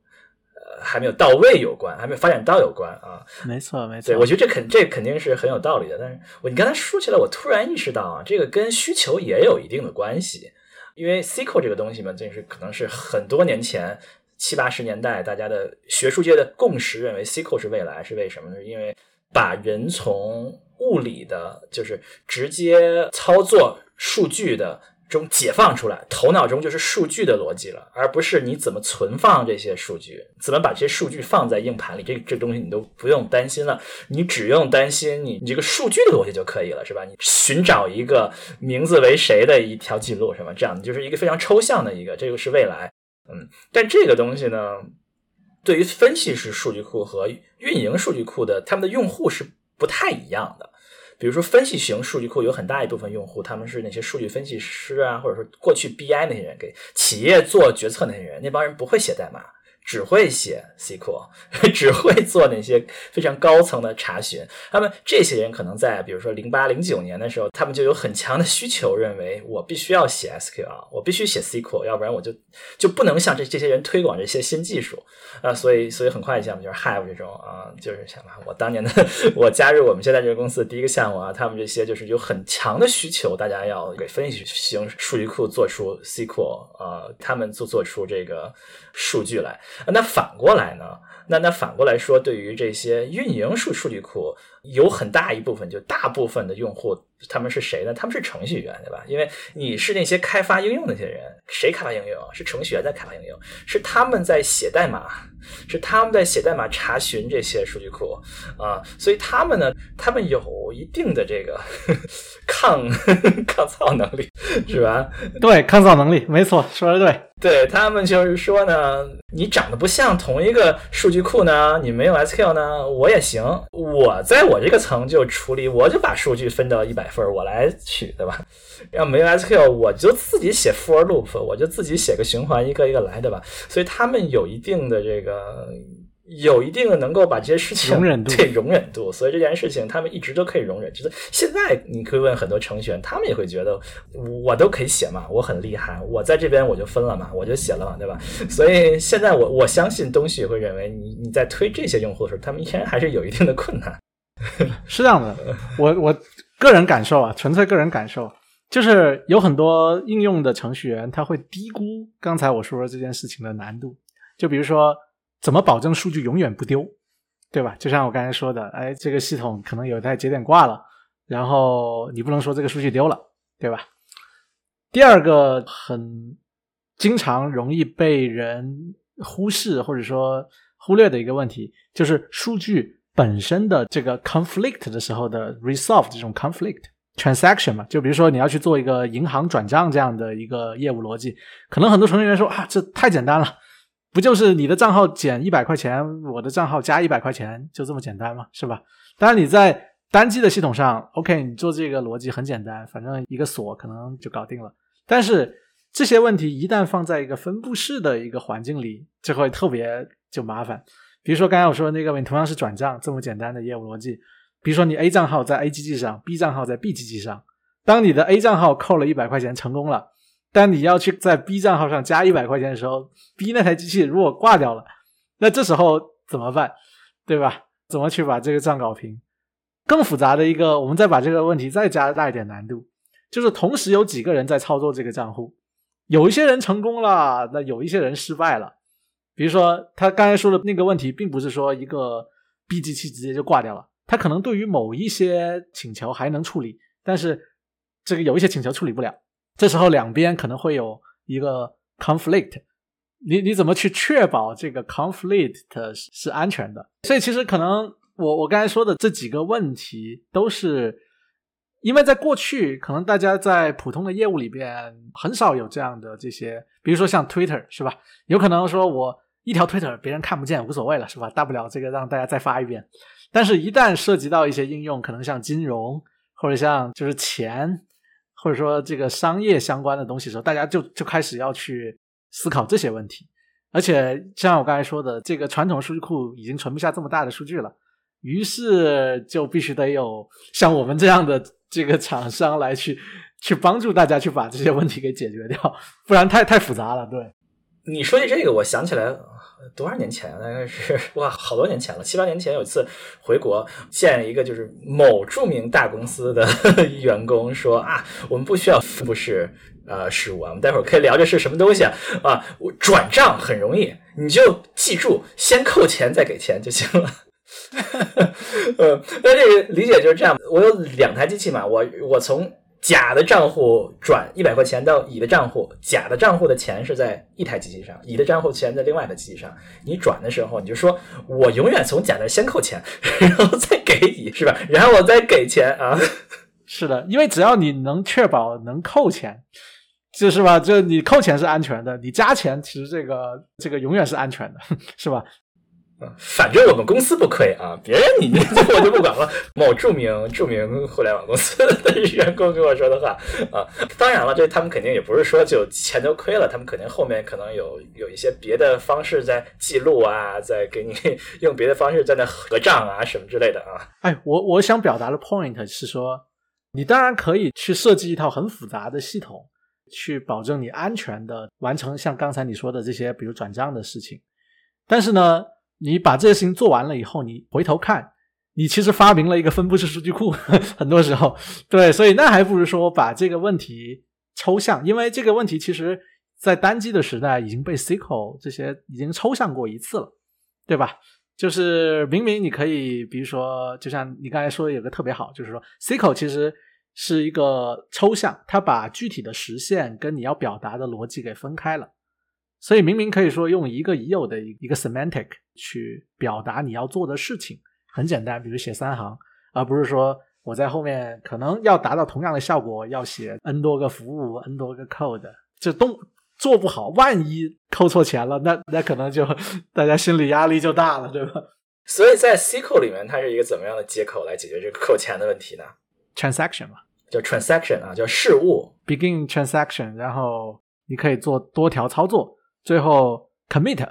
还没有到位有关，还没有发展到有关啊。没错，没错。对，我觉得这肯这肯定是很有道理的。但是我你刚才说起来，我突然意识到啊，这个跟需求也有一定的关系。因为 SQL 这个东西嘛，这是可能是很多年前七八十年代大家的学术界的共识，认为 SQL 是未来，是为什么呢？因为把人从物理的，就是直接操作。数据的中解放出来，头脑中就是数据的逻辑了，而不是你怎么存放这些数据，怎么把这些数据放在硬盘里，这这东西你都不用担心了，你只用担心你你这个数据的逻辑就可以了，是吧？你寻找一个名字为谁的一条记录，是吧？这样就是一个非常抽象的一个，这个是未来，嗯，但这个东西呢，对于分析式数据库和运营数据库的他们的用户是不太一样的。比如说，分析型数据库有很大一部分用户，他们是那些数据分析师啊，或者说过去 BI 那些人，给企业做决策那些人，那帮人不会写代码。只会写 SQL，只会做那些非常高层的查询。他们这些人可能在比如说零八零九年的时候，他们就有很强的需求，认为我必须要写 SQL，我必须写 SQL，要不然我就就不能向这这些人推广这些新技术啊。所以，所以很快项目就是 Hive 这种啊，就是想吧，我当年的 我加入我们现在这个公司的第一个项目啊，他们这些就是有很强的需求，大家要给分析型数据库做出 SQL 啊，他们做做出这个数据来。那反过来呢？那那反过来说，对于这些运营数数据库，有很大一部分，就大部分的用户，他们是谁呢？他们是程序员，对吧？因为你是那些开发应用那些人，谁开发应用？是程序员在开发应用，是他们在写代码，是他们在写代码查询这些数据库啊。所以他们呢，他们有一定的这个 抗 抗造能力，是吧？对，抗造能力，没错，说的对。对他们就是说呢，你长得不像同一个数据库呢，你没有 SQL 呢，我也行，我在我这个层就处理，我就把数据分到一百份，我来取，对吧？要没有 SQL，我就自己写 for loop，我就自己写个循环，一个一个来，对吧？所以他们有一定的这个。有一定的能够把这些事情容忍度，对容忍度，所以这件事情他们一直都可以容忍。就是现在你可以问很多程序员，他们也会觉得我都可以写嘛，我很厉害，我在这边我就分了嘛，我就写了嘛，对吧？所以现在我我相信东西会认为你你在推这些用户的时候，他们依然还是有一定的困难。是这样的，我我个人感受啊，纯粹个人感受，就是有很多应用的程序员他会低估刚才我说的这件事情的难度，就比如说。怎么保证数据永远不丢，对吧？就像我刚才说的，哎，这个系统可能有台节点挂了，然后你不能说这个数据丢了，对吧？第二个很经常容易被人忽视或者说忽略的一个问题，就是数据本身的这个 conflict 的时候的 resolve 这种 conflict transaction 嘛，就比如说你要去做一个银行转账这样的一个业务逻辑，可能很多程序员说啊，这太简单了。不就是你的账号减一百块钱，我的账号加一百块钱，就这么简单吗？是吧？当然你在单机的系统上，OK，你做这个逻辑很简单，反正一个锁可能就搞定了。但是这些问题一旦放在一个分布式的一个环境里，就会特别就麻烦。比如说刚才我说的那个，你同样是转账这么简单的业务逻辑，比如说你 A 账号在 A 机器上，B 账号在 B 机器上，当你的 A 账号扣了一百块钱成功了，但你要去在 B 账号上加一百块钱的时候，B 那台机器如果挂掉了，那这时候怎么办？对吧？怎么去把这个账搞平？更复杂的一个，我们再把这个问题再加大一点难度，就是同时有几个人在操作这个账户，有一些人成功了，那有一些人失败了。比如说他刚才说的那个问题，并不是说一个 B 机器直接就挂掉了，他可能对于某一些请求还能处理，但是这个有一些请求处理不了，这时候两边可能会有一个 conflict，你你怎么去确保这个 conflict 是安全的？所以其实可能。我我刚才说的这几个问题，都是因为在过去，可能大家在普通的业务里边很少有这样的这些，比如说像 Twitter 是吧？有可能说我一条推特别人看不见无所谓了是吧？大不了这个让大家再发一遍。但是，一旦涉及到一些应用，可能像金融或者像就是钱，或者说这个商业相关的东西的时候，大家就就开始要去思考这些问题。而且像我刚才说的，这个传统数据库已经存不下这么大的数据了。于是就必须得有像我们这样的这个厂商来去去帮助大家去把这些问题给解决掉，不然太太复杂了。对，你说起这个，我想起来多少年前啊，大概是哇，好多年前了，七八年前有一次回国见一个就是某著名大公司的 员工说啊，我们不需要分布式呃事务啊，我们待会儿可以聊这是什么东西啊啊，我转账很容易，你就记住先扣钱再给钱就行了。呃，那这个理解就是这样。我有两台机器嘛，我我从甲的账户转一百块钱到乙的账户，甲的账户的钱是在一台机器上，乙的账户钱在另外的机器上。你转的时候，你就说我永远从甲那先扣钱，然后再给乙，是吧？然后我再给钱啊。是的，因为只要你能确保能扣钱，就是吧？就你扣钱是安全的，你加钱其实这个这个永远是安全的，是吧？反正我们公司不亏啊，别人你 我就不管了。某著名著名互联网公司的员工跟我说的话啊，当然了，这他们肯定也不是说就钱都亏了，他们肯定后面可能有有一些别的方式在记录啊，在给你 用别的方式在那合账啊什么之类的啊。哎，我我想表达的 point 是说，你当然可以去设计一套很复杂的系统，去保证你安全的完成像刚才你说的这些，比如转账的事情，但是呢。你把这些事情做完了以后，你回头看，你其实发明了一个分布式数据库。很多时候，对，所以那还不如说把这个问题抽象，因为这个问题其实在单机的时代已经被 SQL 这些已经抽象过一次了，对吧？就是明明你可以，比如说，就像你刚才说的，有个特别好，就是说 SQL 其实是一个抽象，它把具体的实现跟你要表达的逻辑给分开了。所以明明可以说用一个已有的一个 semantic 去表达你要做的事情，很简单，比如写三行，而不是说我在后面可能要达到同样的效果要写 n 多个服务，n 多个 code，这都做不好，万一扣错钱了，那那可能就大家心理压力就大了，对吧？所以在 SQL 里面，它是一个怎么样的接口来解决这个扣钱的问题呢？transaction 嘛，叫 transaction 啊，叫事务，begin transaction，然后你可以做多条操作。最后 commit，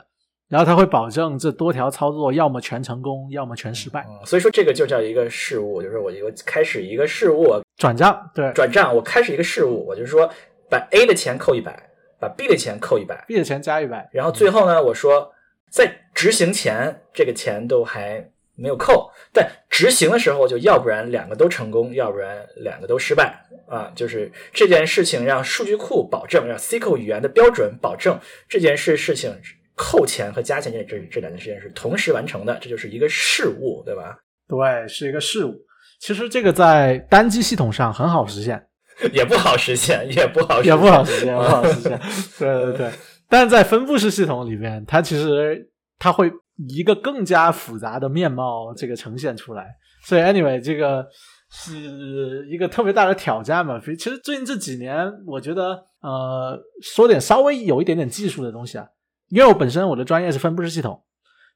然后它会保证这多条操作要么全成功，要么全失败。所以说这个就叫一个事物，就是我一个开始一个事物转账，对，转账，我开始一个事物，我就是说把 A 的钱扣一百，把 B 的钱扣一百，B 的钱加一百，然后最后呢，我说在执行前这个钱都还。没有扣，但执行的时候就要不然两个都成功，要不然两个都失败啊！就是这件事情让数据库保证，让 SQL 语言的标准保证这件事事情扣钱和加钱这这这两件事情是同时完成的，这就是一个事物，对吧？对，是一个事物。其实这个在单机系统上很好实现，也不好实现，也不好，也不好实现，不好实现。对对对，但是在分布式系统里面，它其实它会。一个更加复杂的面貌，这个呈现出来。所以，anyway，这个是一个特别大的挑战嘛。其实最近这几年，我觉得，呃，说点稍微有一点点技术的东西啊。因为我本身我的专业是分布式系统，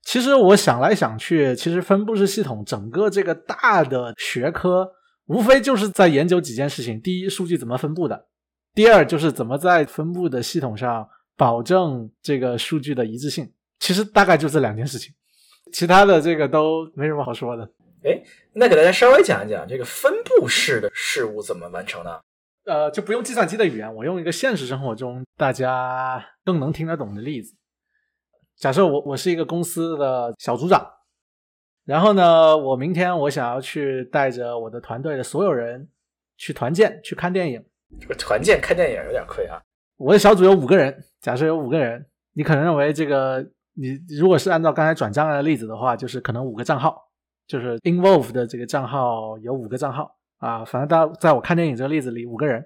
其实我想来想去，其实分布式系统整个这个大的学科，无非就是在研究几件事情：第一，数据怎么分布的；第二就是怎么在分布的系统上保证这个数据的一致性。其实大概就这两件事情，其他的这个都没什么好说的。哎，那给大家稍微讲一讲这个分布式的事物怎么完成呢？呃，就不用计算机的语言，我用一个现实生活中大家更能听得懂的例子。假设我我是一个公司的小组长，然后呢，我明天我想要去带着我的团队的所有人去团建去看电影。这个团建看电影有点亏啊。我的小组有五个人，假设有五个人，你可能认为这个你如果是按照刚才转账的例子的话，就是可能五个账号，就是 involve 的这个账号有五个账号啊。反正大在我看电影这个例子里，五个人，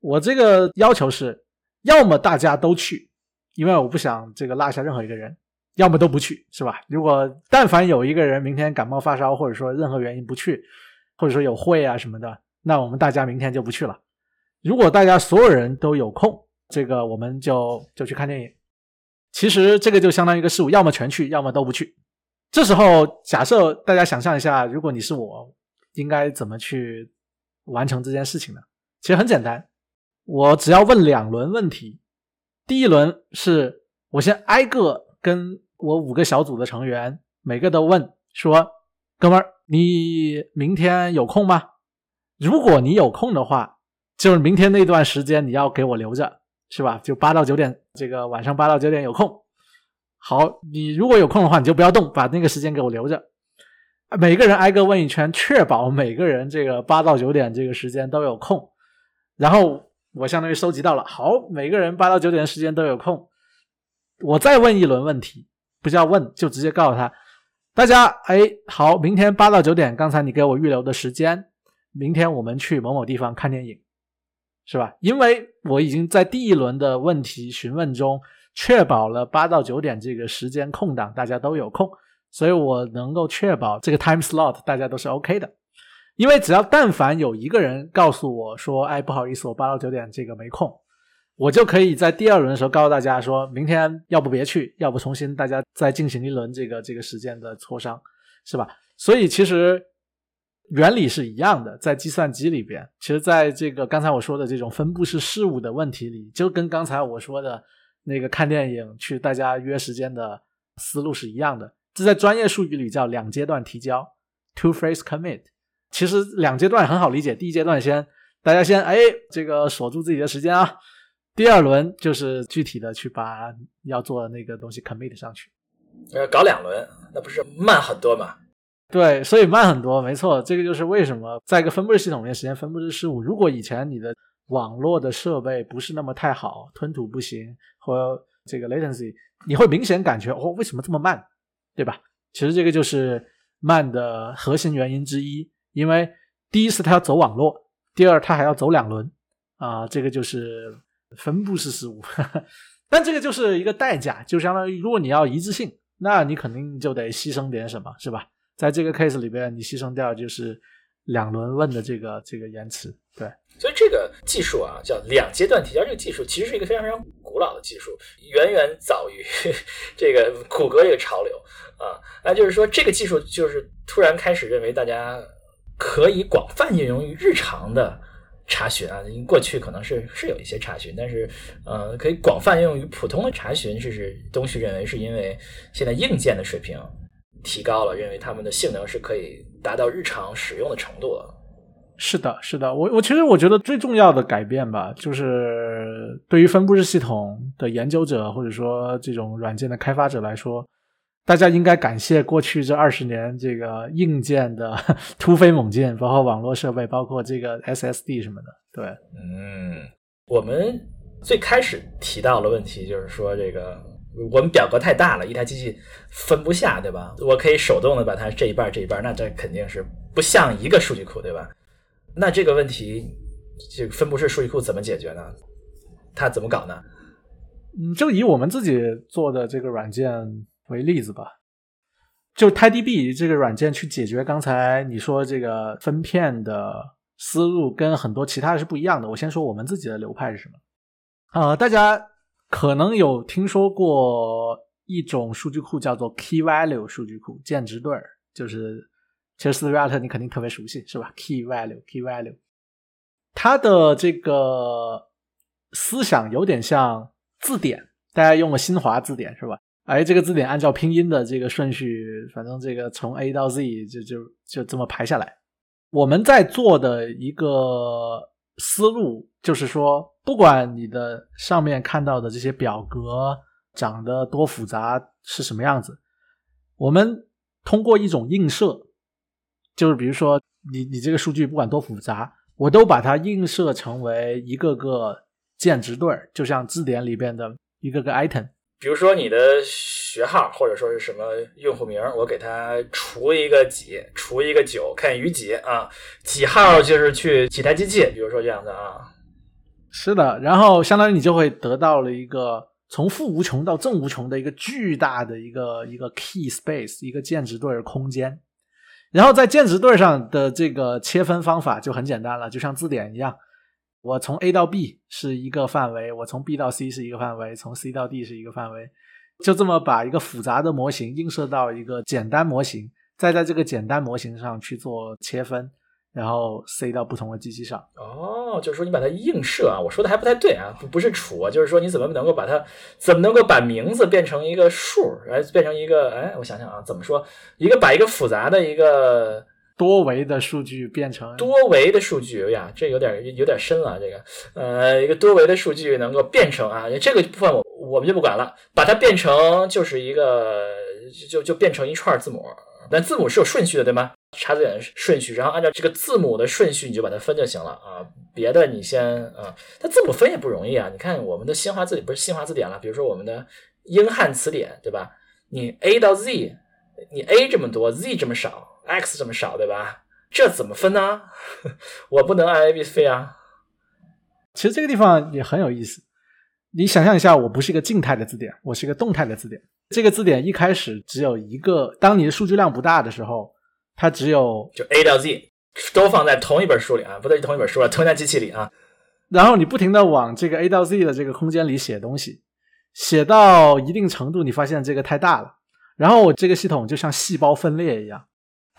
我这个要求是，要么大家都去。因为我不想这个落下任何一个人，要么都不去，是吧？如果但凡有一个人明天感冒发烧，或者说任何原因不去，或者说有会啊什么的，那我们大家明天就不去了。如果大家所有人都有空，这个我们就就去看电影。其实这个就相当于一个事物，要么全去，要么都不去。这时候假设大家想象一下，如果你是我，应该怎么去完成这件事情呢？其实很简单，我只要问两轮问题。第一轮是我先挨个跟我五个小组的成员每个都问说：“哥们儿，你明天有空吗？如果你有空的话，就是明天那段时间你要给我留着，是吧？就八到九点，这个晚上八到九点有空。好，你如果有空的话，你就不要动，把那个时间给我留着。每个人挨个问一圈，确保每个人这个八到九点这个时间都有空，然后。我相当于收集到了，好，每个人八到九点时间都有空，我再问一轮问题，不叫问，就直接告诉他，大家，哎，好，明天八到九点，刚才你给我预留的时间，明天我们去某某地方看电影，是吧？因为我已经在第一轮的问题询问中确保了八到九点这个时间空档大家都有空，所以我能够确保这个 time slot 大家都是 OK 的。因为只要但凡有一个人告诉我说：“哎，不好意思，我八到九点这个没空。”我就可以在第二轮的时候告诉大家，说明天要不别去，要不重新大家再进行一轮这个这个时间的磋商，是吧？所以其实原理是一样的，在计算机里边，其实在这个刚才我说的这种分布式事物的问题里，就跟刚才我说的那个看电影去大家约时间的思路是一样的。这在专业术语里叫两阶段提交 （two-phase commit）。其实两阶段很好理解，第一阶段先大家先哎这个锁住自己的时间啊，第二轮就是具体的去把要做的那个东西 commit 上去。呃，搞两轮那不是慢很多吗？对，所以慢很多，没错，这个就是为什么在一个分布式系统里面实现分布式事务。如果以前你的网络的设备不是那么太好，吞吐不行或这个 latency，你会明显感觉哦为什么这么慢，对吧？其实这个就是慢的核心原因之一。因为第一是它要走网络，第二它还要走两轮啊，这个就是分布式事务，但这个就是一个代价，就相当于如果你要一致性，那你肯定就得牺牲点什么，是吧？在这个 case 里边，你牺牲掉就是两轮问的这个这个延迟，对。所以这个技术啊，叫两阶段提交，这个技术其实是一个非常非常古老的技术，远远早于 这个谷歌这个潮流啊。那就是说，这个技术就是突然开始认为大家。可以广泛应用于日常的查询啊，因为过去可能是是有一些查询，但是呃，可以广泛应用于普通的查询。这是东旭认为是因为现在硬件的水平提高了，认为它们的性能是可以达到日常使用的程度了。是的，是的，我我其实我觉得最重要的改变吧，就是对于分布式系统的研究者或者说这种软件的开发者来说。大家应该感谢过去这二十年这个硬件的 突飞猛进，包括网络设备，包括这个 SSD 什么的。对，嗯，我们最开始提到的问题就是说，这个我们表格太大了，一台机器分不下，对吧？我可以手动的把它这一半这一半，那这肯定是不像一个数据库，对吧？那这个问题，这个分布式数据库怎么解决呢？它怎么搞呢？嗯，就以我们自己做的这个软件。为例子吧，就 TiDB 这个软件去解决刚才你说这个分片的思路，跟很多其他的是不一样的。我先说我们自己的流派是什么？呃，大家可能有听说过一种数据库叫做 Key Value 数据库，键值对儿，就是其实斯图亚特你肯定特别熟悉是吧？Key Value，Key Value，它的这个思想有点像字典，大家用了新华字典是吧？哎，这个字典按照拼音的这个顺序，反正这个从 A 到 Z 就就就这么排下来。我们在做的一个思路就是说，不管你的上面看到的这些表格长得多复杂是什么样子，我们通过一种映射，就是比如说你你这个数据不管多复杂，我都把它映射成为一个个键值对儿，就像字典里边的一个个 item。比如说你的学号或者说是什么用户名，我给它除一个几，除一个九，看余几啊，几号就是去几台机器，比如说这样的啊。是的，然后相当于你就会得到了一个从负无穷到正无穷的一个巨大的一个一个 key space，一个键值对空间。然后在键值对上的这个切分方法就很简单了，就像字典一样。我从 A 到 B 是一个范围，我从 B 到 C 是一个范围，从 C 到 D 是一个范围，就这么把一个复杂的模型映射到一个简单模型，再在这个简单模型上去做切分，然后塞到不同的机器上。哦，就是说你把它映射啊，我说的还不太对啊，不不是除啊，就是说你怎么能够把它，怎么能够把名字变成一个数，来变成一个，哎，我想想啊，怎么说，一个把一个复杂的一个。多维的数据变成多维的数据呀，这有点有点深了。这个呃，一个多维的数据能够变成啊，这个部分我我们就不管了，把它变成就是一个就就变成一串字母。但字母是有顺序的，对吗？查字典顺序，然后按照这个字母的顺序你就把它分就行了啊。别的你先啊，它字母分也不容易啊。你看我们的新华字典不是新华字典了，比如说我们的英汉词典，对吧？你 A 到 Z，你 A 这么多，Z 这么少。X 这么少，对吧？这怎么分呢？我不能按 A、B、C 啊。其实这个地方也很有意思。你想象一下，我不是一个静态的字典，我是一个动态的字典。这个字典一开始只有一个，当你的数据量不大的时候，它只有就 a 到 z 都放在同一本书里啊，不对，同一本书了，同一台机器里啊。然后你不停的往这个 a 到 z 的这个空间里写东西，写到一定程度，你发现这个太大了，然后我这个系统就像细胞分裂一样。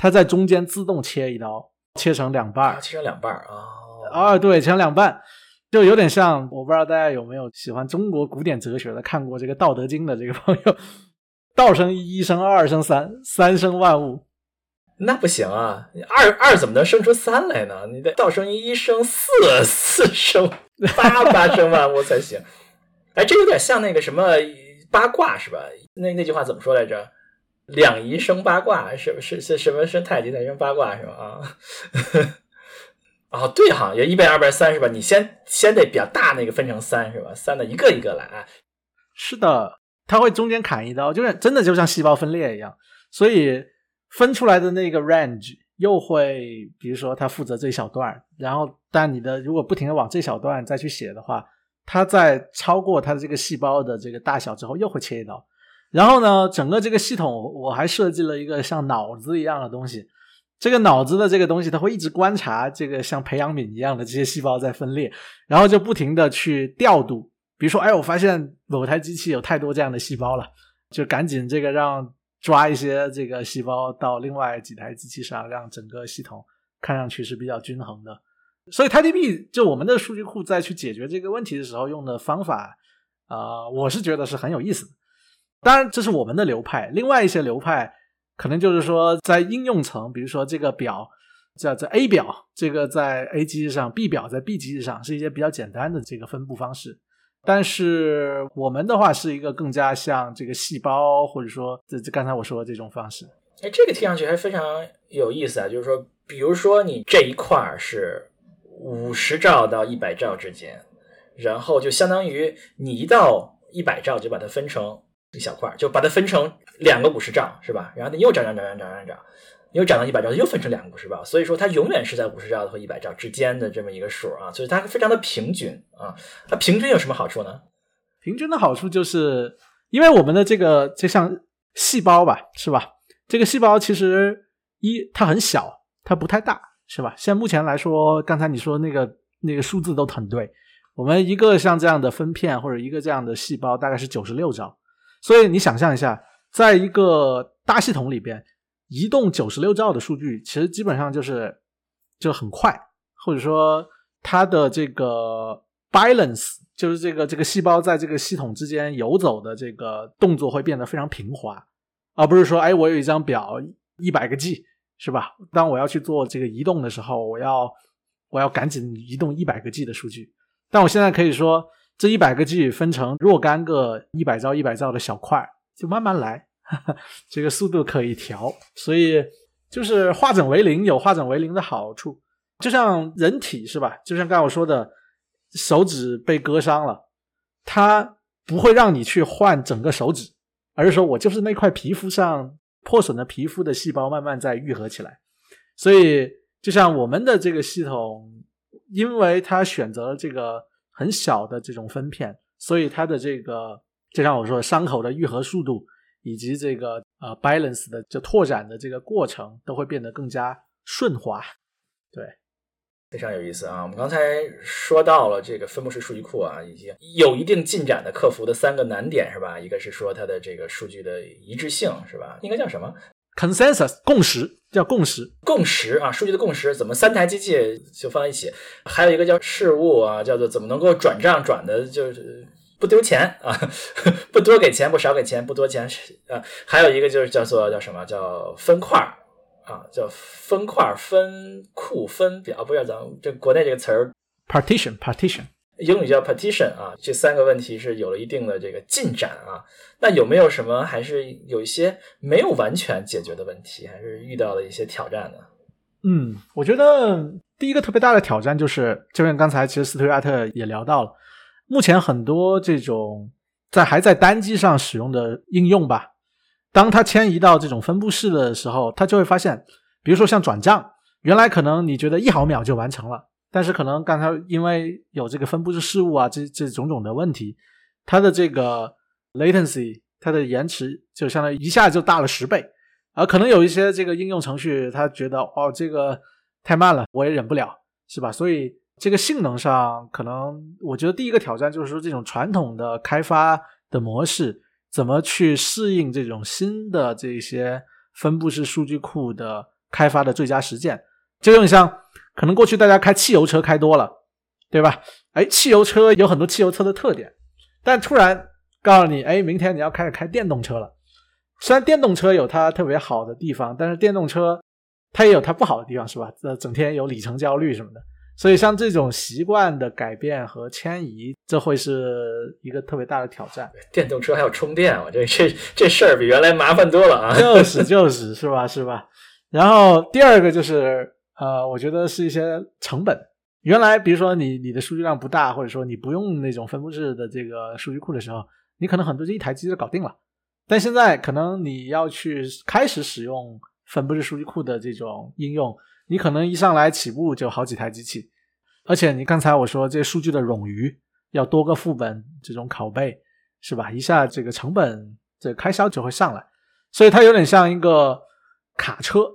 它在中间自动切一刀，切成两半切成两半啊啊，对，切成两半，就有点像，我不知道大家有没有喜欢中国古典哲学的，看过这个《道德经》的这个朋友，道生一，一生二，生三，三生万物，那不行啊，二二怎么能生出三来呢？你得道生一，一生四，四生八，八生万物才行。哎，这有点像那个什么八卦是吧？那那句话怎么说来着？两仪生八卦，是不是是什么生太极再生八卦是吧？啊，哦 对哈，也一倍二倍三是吧？你先先得比较大那个分成三是吧？三的一个一个来啊。是的，它会中间砍一刀，就是真的就像细胞分裂一样，所以分出来的那个 range 又会，比如说它负责这一小段，然后但你的如果不停的往这小段再去写的话，它在超过它的这个细胞的这个大小之后，又会切一刀。然后呢，整个这个系统我还设计了一个像脑子一样的东西。这个脑子的这个东西，它会一直观察这个像培养皿一样的这些细胞在分裂，然后就不停的去调度。比如说，哎，我发现某台机器有太多这样的细胞了，就赶紧这个让抓一些这个细胞到另外几台机器上，让整个系统看上去是比较均衡的。所以，TiDB 就我们的数据库在去解决这个问题的时候用的方法，啊，我是觉得是很有意思的。当然，这是我们的流派。另外一些流派，可能就是说，在应用层，比如说这个表叫做 A 表，这个在 A 机制上；B 表在 B 机制上，是一些比较简单的这个分布方式。但是我们的话是一个更加像这个细胞，或者说这这刚才我说的这种方式。哎，这个听上去还非常有意思啊！就是说，比如说你这一块是五十兆到一百兆之间，然后就相当于你一到一百兆就把它分成。一小块就把它分成两个五十兆，是吧？然后你又涨涨涨涨涨涨涨，又涨到一百兆，又分成两个五十兆，所以说它永远是在五十兆和一百兆之间的这么一个数啊，所以它非常的平均啊。那平均有什么好处呢？平均的好处就是，因为我们的这个就像细胞吧，是吧？这个细胞其实一它很小，它不太大，是吧？现在目前来说，刚才你说那个那个数字都很对，我们一个像这样的分片或者一个这样的细胞大概是九十六兆。所以你想象一下，在一个大系统里边，移动九十六兆的数据，其实基本上就是就很快，或者说它的这个 balance，就是这个这个细胞在这个系统之间游走的这个动作会变得非常平滑，而不是说，哎，我有一张表一百个 G 是吧？当我要去做这个移动的时候，我要我要赶紧移动一百个 G 的数据，但我现在可以说，这一百个 G 分成若干个一百兆一百兆的小块，就慢慢来，这个速度可以调，所以就是化整为零有化整为零的好处，就像人体是吧？就像刚才我说的。手指被割伤了，它不会让你去换整个手指，而是说我就是那块皮肤上破损的皮肤的细胞慢慢在愈合起来。所以，就像我们的这个系统，因为它选择了这个很小的这种分片，所以它的这个就像我说，伤口的愈合速度以及这个呃 balance 的就拓展的这个过程都会变得更加顺滑。对。非常有意思啊！我们刚才说到了这个分布式数据库啊，已经有一定进展的克服的三个难点是吧？一个是说它的这个数据的一致性是吧？应该叫什么？consensus 共识叫共识共识啊，数据的共识怎么三台机器就放在一起？还有一个叫事务啊，叫做怎么能够转账转的就是不丢钱啊，不多给钱不少给钱不多钱啊，还有一个就是叫做叫什么叫分块儿。啊，叫分块、分库、分表，不知道咱们这国内这个词儿，partition，partition，英语叫 partition 啊。这三个问题是有了一定的这个进展啊。那有没有什么还是有一些没有完全解决的问题，还是遇到了一些挑战呢？嗯，我觉得第一个特别大的挑战就是，就像刚才其实斯图亚特也聊到了，目前很多这种在还在单机上使用的应用吧。当它迁移到这种分布式的时候，它就会发现，比如说像转账，原来可能你觉得一毫秒就完成了，但是可能刚才因为有这个分布式事务啊，这这种种的问题，它的这个 latency，它的延迟就相当于一下就大了十倍，而可能有一些这个应用程序，它觉得哦这个太慢了，我也忍不了，是吧？所以这个性能上，可能我觉得第一个挑战就是说这种传统的开发的模式。怎么去适应这种新的这些分布式数据库的开发的最佳实践？就用像，可能过去大家开汽油车开多了，对吧？哎，汽油车有很多汽油车的特点，但突然告诉你，哎，明天你要开始开电动车了。虽然电动车有它特别好的地方，但是电动车它也有它不好的地方，是吧？这整天有里程焦虑什么的。所以，像这种习惯的改变和迁移，这会是一个特别大的挑战。电动车还要充电，我这这这事儿比原来麻烦多了啊！就是就是是吧是吧？然后第二个就是呃，我觉得是一些成本。原来比如说你你的数据量不大，或者说你不用那种分布式的这个数据库的时候，你可能很多就一台机就搞定了。但现在可能你要去开始使用分布式数据库的这种应用。你可能一上来起步就好几台机器，而且你刚才我说这些数据的冗余要多个副本这种拷贝是吧？一下这个成本这开销就会上来，所以它有点像一个卡车。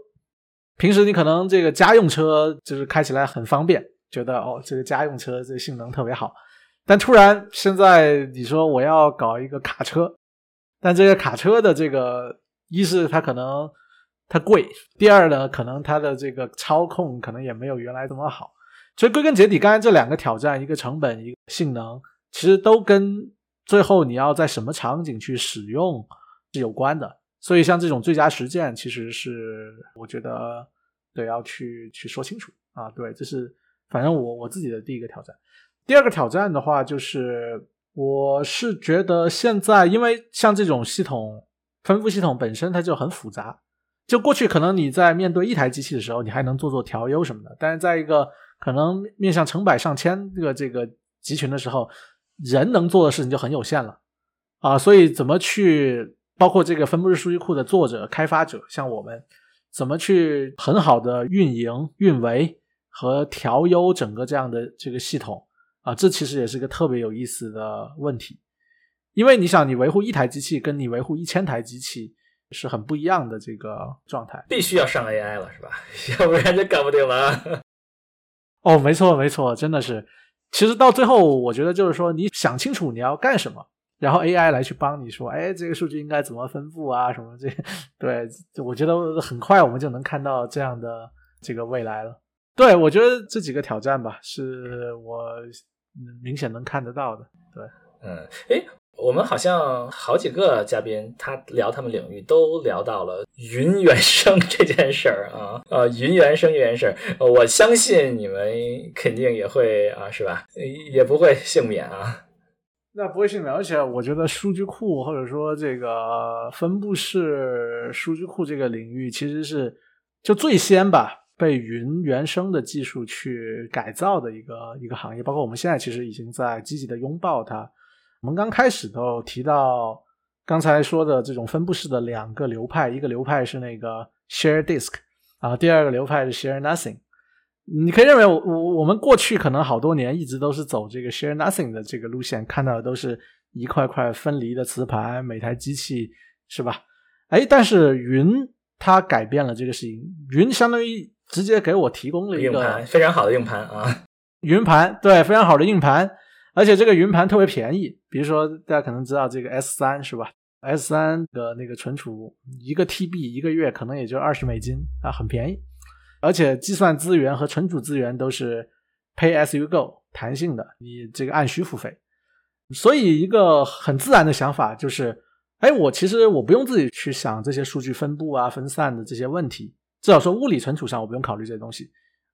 平时你可能这个家用车就是开起来很方便，觉得哦这个家用车这性能特别好，但突然现在你说我要搞一个卡车，但这个卡车的这个一是它可能。它贵，第二呢，可能它的这个操控可能也没有原来这么好，所以归根结底，刚才这两个挑战，一个成本，一个性能，其实都跟最后你要在什么场景去使用是有关的。所以像这种最佳实践，其实是我觉得对要去去说清楚啊。对，这是反正我我自己的第一个挑战。第二个挑战的话，就是我是觉得现在，因为像这种系统分布系统本身它就很复杂。就过去可能你在面对一台机器的时候，你还能做做调优什么的，但是在一个可能面向成百上千个这个集群的时候，人能做的事情就很有限了啊。所以怎么去包括这个分布式数据库的作者、开发者，像我们怎么去很好的运营、运维和调优整个这样的这个系统啊？这其实也是一个特别有意思的问题，因为你想，你维护一台机器，跟你维护一千台机器。是很不一样的这个状态，必须要上 AI 了，是吧？要不然就搞不定了。哦，没错，没错，真的是。其实到最后，我觉得就是说，你想清楚你要干什么，然后 AI 来去帮你说，哎，这个数据应该怎么分布啊，什么这？对，我觉得很快我们就能看到这样的这个未来了。对，我觉得这几个挑战吧，是我明显能看得到的。对，嗯，诶，我们好像好几个嘉宾，他聊他们领域都聊到了云原生这件事儿啊，呃，云原生这件事儿，我相信你们肯定也会啊，是吧？也不会幸免啊。那不会幸免，而且我觉得数据库或者说这个分布式数据库这个领域，其实是就最先吧被云原生的技术去改造的一个一个行业，包括我们现在其实已经在积极的拥抱它。我们刚开始都提到刚才说的这种分布式的两个流派，一个流派是那个 Share Disk 啊，第二个流派是 Share Nothing。你可以认为我我我们过去可能好多年一直都是走这个 Share Nothing 的这个路线，看到的都是一块块分离的磁盘，每台机器是吧？哎，但是云它改变了这个事情，云相当于直接给我提供了一个非常好的硬盘啊，云盘对，非常好的硬盘。而且这个云盘特别便宜，比如说大家可能知道这个 S 三是吧？S 三的那个存储一个 TB 一个月可能也就二十美金啊，很便宜。而且计算资源和存储资源都是 Pay as you go 弹性的，你这个按需付费。所以一个很自然的想法就是，哎，我其实我不用自己去想这些数据分布啊、分散的这些问题，至少说物理存储上我不用考虑这些东西，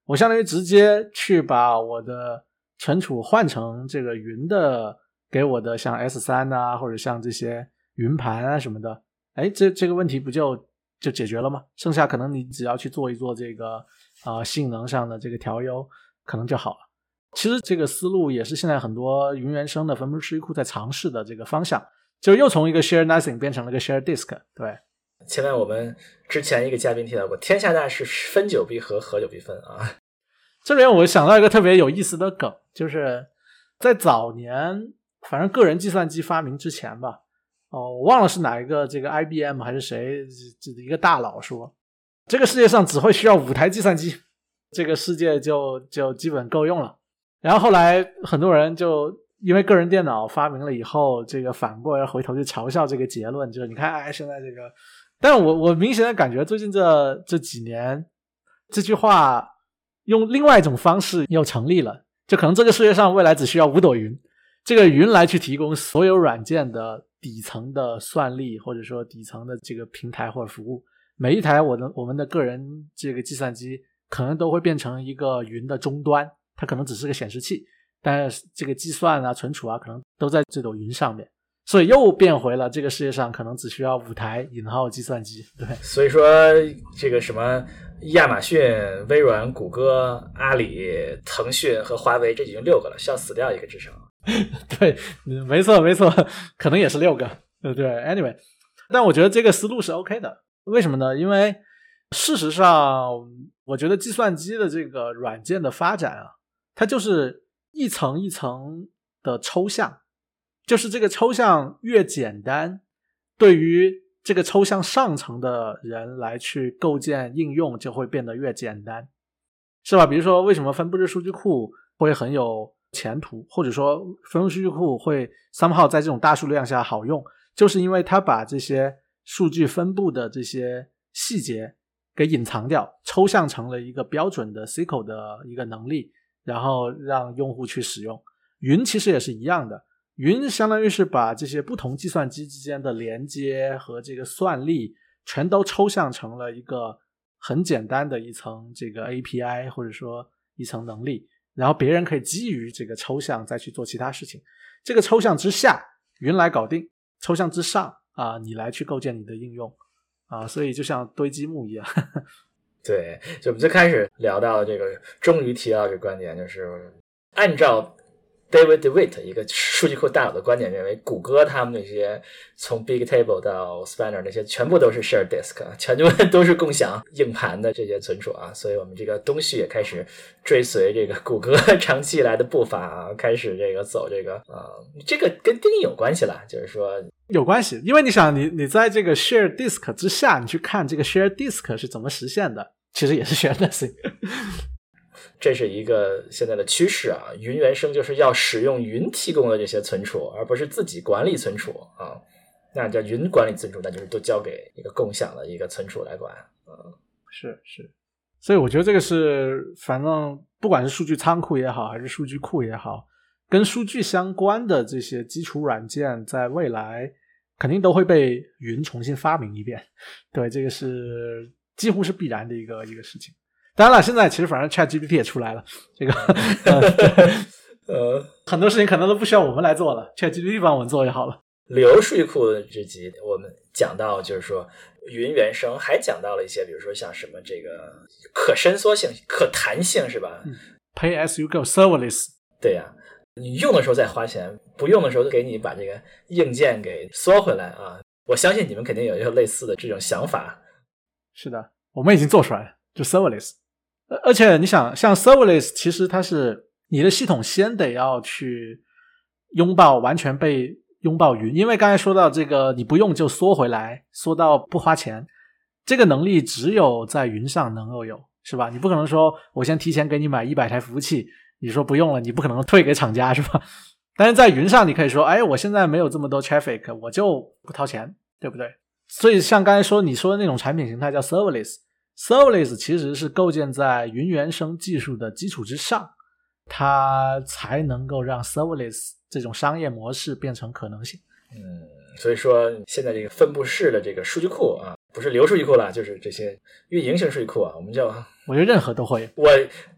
我相当于直接去把我的。存储换成这个云的，给我的像 S 三啊，或者像这些云盘啊什么的，哎，这这个问题不就就解决了嘛？剩下可能你只要去做一做这个啊性能上的这个调优，可能就好了。其实这个思路也是现在很多云原生的分布式数据库在尝试的这个方向，就又从一个 share nothing 变成了一个 share disk。对，前面我们之前一个嘉宾提到过，天下大事分久必合，合久必分啊。这边我想到一个特别有意思的梗，就是在早年，反正个人计算机发明之前吧，哦，我忘了是哪一个这个 IBM 还是谁，这一个大佬说，这个世界上只会需要五台计算机，这个世界就就基本够用了。然后后来很多人就因为个人电脑发明了以后，这个反过来回头去嘲笑这个结论，就是你看，哎，现在这个，但我我明显的感觉最近这这几年这句话。用另外一种方式又成立了，就可能这个世界上未来只需要五朵云，这个云来去提供所有软件的底层的算力，或者说底层的这个平台或者服务。每一台我的我们的个人这个计算机可能都会变成一个云的终端，它可能只是个显示器，但是这个计算啊、存储啊，可能都在这朵云上面。所以又变回了这个世界上可能只需要五台引号计算机。对，所以说这个什么。亚马逊、微软、谷歌、阿里、腾讯和华为，这已经六个了，需要死掉一个至少。对，没错没错，可能也是六个。对对，anyway，但我觉得这个思路是 OK 的。为什么呢？因为事实上，我觉得计算机的这个软件的发展啊，它就是一层一层的抽象，就是这个抽象越简单，对于。这个抽象上层的人来去构建应用，就会变得越简单，是吧？比如说，为什么分布式数据库会很有前途，或者说分布式数据库会 somehow 在这种大数量下好用，就是因为它把这些数据分布的这些细节给隐藏掉，抽象成了一个标准的 SQL 的一个能力，然后让用户去使用。云其实也是一样的。云相当于是把这些不同计算机之间的连接和这个算力全都抽象成了一个很简单的一层这个 API 或者说一层能力，然后别人可以基于这个抽象再去做其他事情。这个抽象之下，云来搞定；抽象之上啊，你来去构建你的应用啊，所以就像堆积木一样。对，就我们最开始聊到这个，终于提到这个观点，就是按照。David DeWitt 一个数据库大佬的观点认为，谷歌他们那些从 Big Table 到 Spanner 那些全部都是 Share Disk，全部 都是共享硬盘的这些存储啊。所以我们这个东西也开始追随这个谷歌 长期以来的步伐啊，开始这个走这个啊，这个跟定义有关系了，就是说有关系，因为你想，你你在这个 Share Disk 之下，你去看这个 Share Disk 是怎么实现的，其实也是 Share Disk。这是一个现在的趋势啊！云原生就是要使用云提供的这些存储，而不是自己管理存储啊。那叫云管理存储，那就是都交给一个共享的一个存储来管。嗯，是是。所以我觉得这个是，反正不管是数据仓库也好，还是数据库也好，跟数据相关的这些基础软件，在未来肯定都会被云重新发明一遍。对，这个是几乎是必然的一个一个事情。当然了，现在其实反正 Chat GPT 也出来了，这个呃，很多事情可能都不需要我们来做了，Chat GPT 帮我们做就好了。流数据库的这集我们讲到，就是说云原生，还讲到了一些，比如说像什么这个可伸缩性、可弹性，是吧？Pay as you go, serverless。对呀、你用的时候再花钱，不用的时候给你把这个硬件给缩回来啊！我相信你们肯定有一个类似的这种想法。是的，我们已经做出来了，就 serverless。而且你想，像 serverless，其实它是你的系统先得要去拥抱完全被拥抱云，因为刚才说到这个，你不用就缩回来，缩到不花钱，这个能力只有在云上能够有，是吧？你不可能说我先提前给你买一百台服务器，你说不用了，你不可能退给厂家，是吧？但是在云上，你可以说，哎，我现在没有这么多 traffic，我就不掏钱，对不对？所以像刚才说你说的那种产品形态叫 serverless。Serverless 其实是构建在云原生技术的基础之上，它才能够让 Serverless 这种商业模式变成可能性。嗯，所以说现在这个分布式的这个数据库啊，不是流数据库了，就是这些运营型数据库啊，我们叫我觉得任何都会。我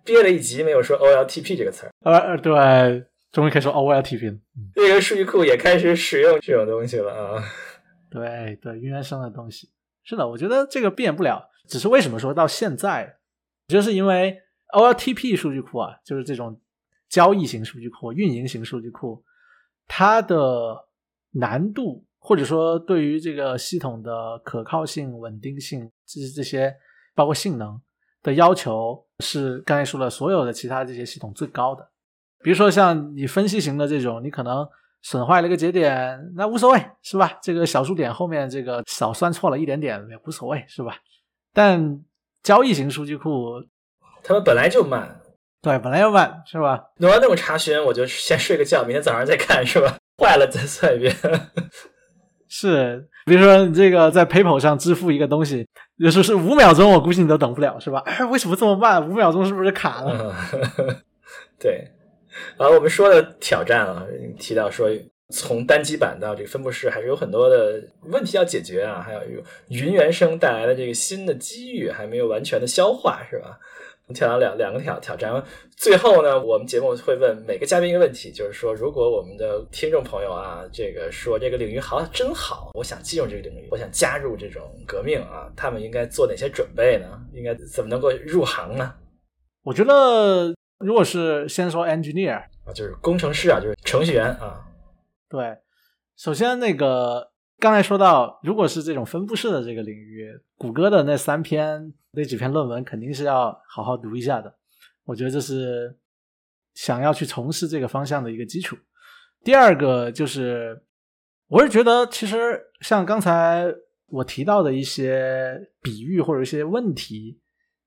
憋了一集没有说 OLTP 这个词儿，呃呃，对，终于可以说 OLTP 了。嗯，这个数据库也开始使用这种东西了啊。对对，云原生的东西是的，我觉得这个变不了。只是为什么说到现在，就是因为 OLTP 数据库啊，就是这种交易型数据库、运营型数据库，它的难度或者说对于这个系统的可靠性、稳定性，这这些包括性能的要求，是刚才说的所有的其他这些系统最高的。比如说像你分析型的这种，你可能损坏了一个节点，那无所谓，是吧？这个小数点后面这个少算错了一点点也无所谓，是吧？但交易型数据库，他们本来就慢，对，本来就慢，是吧？弄完那么查询，我就先睡个觉，明天早上再看，是吧？坏了再算一遍。是，比如说你这个在 PayPal 上支付一个东西，有时候是五秒钟，我估计你都等不了，是吧？哎，为什么这么慢？五秒钟是不是卡了？嗯，对。然后我们说的挑战啊，提到说从单机版到这个分布式，还是有很多的问题要解决啊，还有云原生带来的这个新的机遇还没有完全的消化，是吧？我们挑了两两个挑挑战，最后呢，我们节目会问每个嘉宾一个问题，就是说，如果我们的听众朋友啊，这个说这个领域好真好，我想进入这个领域，我想加入这种革命啊，他们应该做哪些准备呢？应该怎么能够入行呢？我觉得，如果是先说 engineer 啊，就是工程师啊，就是程序员啊，对，首先那个刚才说到，如果是这种分布式的这个领域，谷歌的那三篇。那几篇论文肯定是要好好读一下的，我觉得这是想要去从事这个方向的一个基础。第二个就是，我是觉得其实像刚才我提到的一些比喻或者一些问题，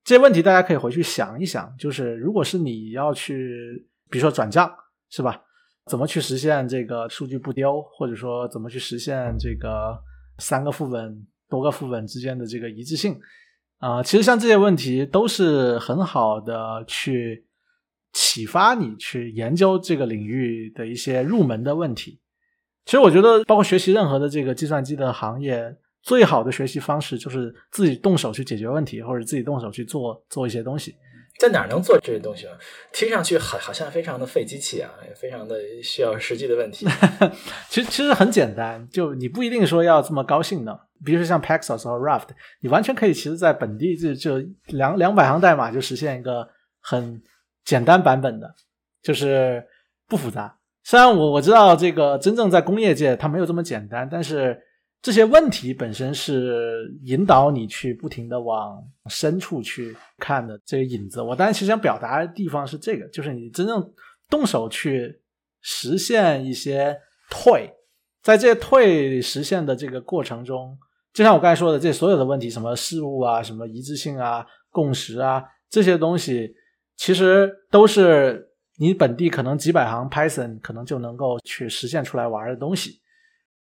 这些问题大家可以回去想一想。就是如果是你要去，比如说转账，是吧？怎么去实现这个数据不丢，或者说怎么去实现这个三个副本、多个副本之间的这个一致性？啊、其实像这些问题都是很好的去启发你去研究这个领域的一些入门的问题。其实我觉得，包括学习任何的这个计算机的行业，最好的学习方式就是自己动手去解决问题，或者自己动手去做做一些东西。在哪儿能做这些东西啊？听上去好好像非常的费机器啊，也非常的需要实际的问题。其实其实很简单，就你不一定说要这么高性能。比如说像 Paxos 或 Raft，你完全可以其实在本地就就两两百行代码就实现一个很简单版本的，就是不复杂。虽然我我知道这个真正在工业界它没有这么简单，但是这些问题本身是引导你去不停的往深处去看的这个引子。我当然其实想表达的地方是这个，就是你真正动手去实现一些退，在这些退实现的这个过程中。就像我刚才说的，这所有的问题，什么事物啊，什么一致性啊、共识啊，这些东西，其实都是你本地可能几百行 Python 可能就能够去实现出来玩的东西。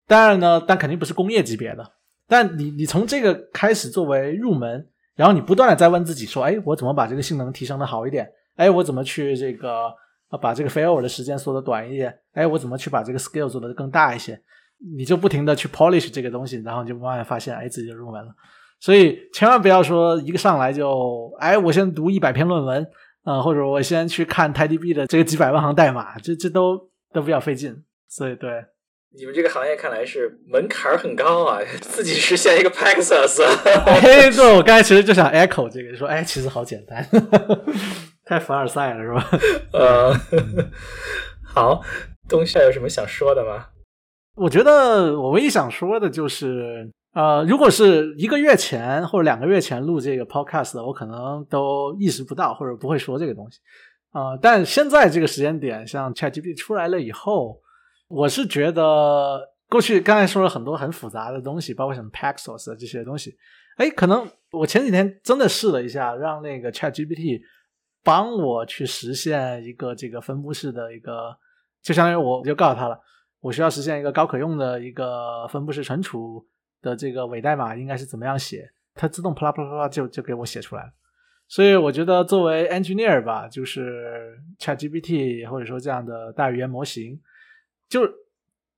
当然呢，但肯定不是工业级别的。但你你从这个开始作为入门，然后你不断的在问自己说，哎，我怎么把这个性能提升的好一点？哎，我怎么去这个把这个 failure 的时间缩得短一点，哎，我怎么去把这个 scale 做的更大一些？你就不停的去 polish 这个东西，然后你就慢慢发现，哎，自己就入门了。所以千万不要说一个上来就，哎，我先读一百篇论文，呃，或者我先去看 TiDB 的这个几百万行代码，这这都都比较费劲。所以对，你们这个行业看来是门槛很高啊，自己实现一个 Paxos。哎，对我刚才其实就想 echo 这个，说，哎，其实好简单，太凡尔赛了，是吧？呃，好，东夏有什么想说的吗？我觉得我唯一想说的就是，呃，如果是一个月前或者两个月前录这个 podcast，我可能都意识不到或者不会说这个东西，啊，但现在这个时间点，像 ChatGPT 出来了以后，我是觉得过去刚才说了很多很复杂的东西，包括什么 Paxos 这些东西，哎，可能我前几天真的试了一下，让那个 ChatGPT 帮我去实现一个这个分布式的一个，就相当于我就告诉他了。我需要实现一个高可用的一个分布式存储的这个伪代码应该是怎么样写？它自动啪啦啪啦啪啦就就给我写出来了。所以我觉得作为 engineer 吧，就是 ChatGPT 或者说这样的大语言模型，就是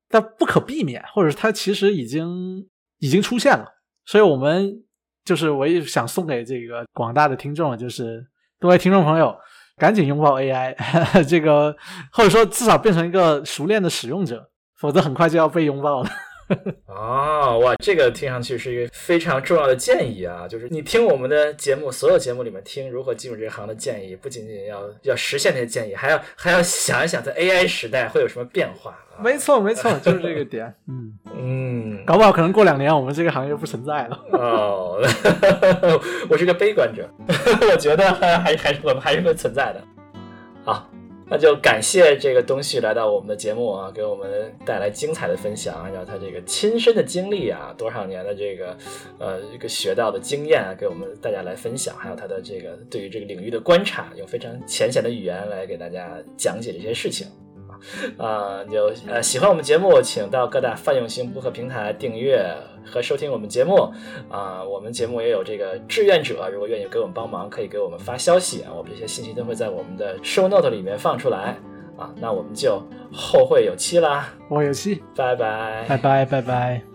它不可避免，或者它其实已经已经出现了。所以我们就是我也想送给这个广大的听众，就是各位听众朋友。赶紧拥抱 AI，这个或者说至少变成一个熟练的使用者，否则很快就要被拥抱了。哦，哇，这个听上去是一个非常重要的建议啊！就是你听我们的节目，所有节目里面听如何进入这行的建议，不仅仅要要实现这些建议，还要还要想一想在 AI 时代会有什么变化。没错，没错，就是这个点。嗯 嗯，搞不好可能过两年我们这个行业就不存在了。哦，我是个悲观者，我觉得还还是我们还是会存在的。好。那就感谢这个东旭来到我们的节目啊，给我们带来精彩的分享，然后他这个亲身的经历啊，多少年的这个呃一个学到的经验啊，给我们大家来分享，还有他的这个对于这个领域的观察，用非常浅显的语言来给大家讲解这些事情。啊，有呃喜欢我们节目，请到各大泛用型播客平台订阅和收听我们节目。啊，我们节目也有这个志愿者，如果愿意给我们帮忙，可以给我们发消息啊，我们这些信息都会在我们的 show note 里面放出来。啊，那我们就后会有期啦，后会有期，拜拜，拜拜，拜拜。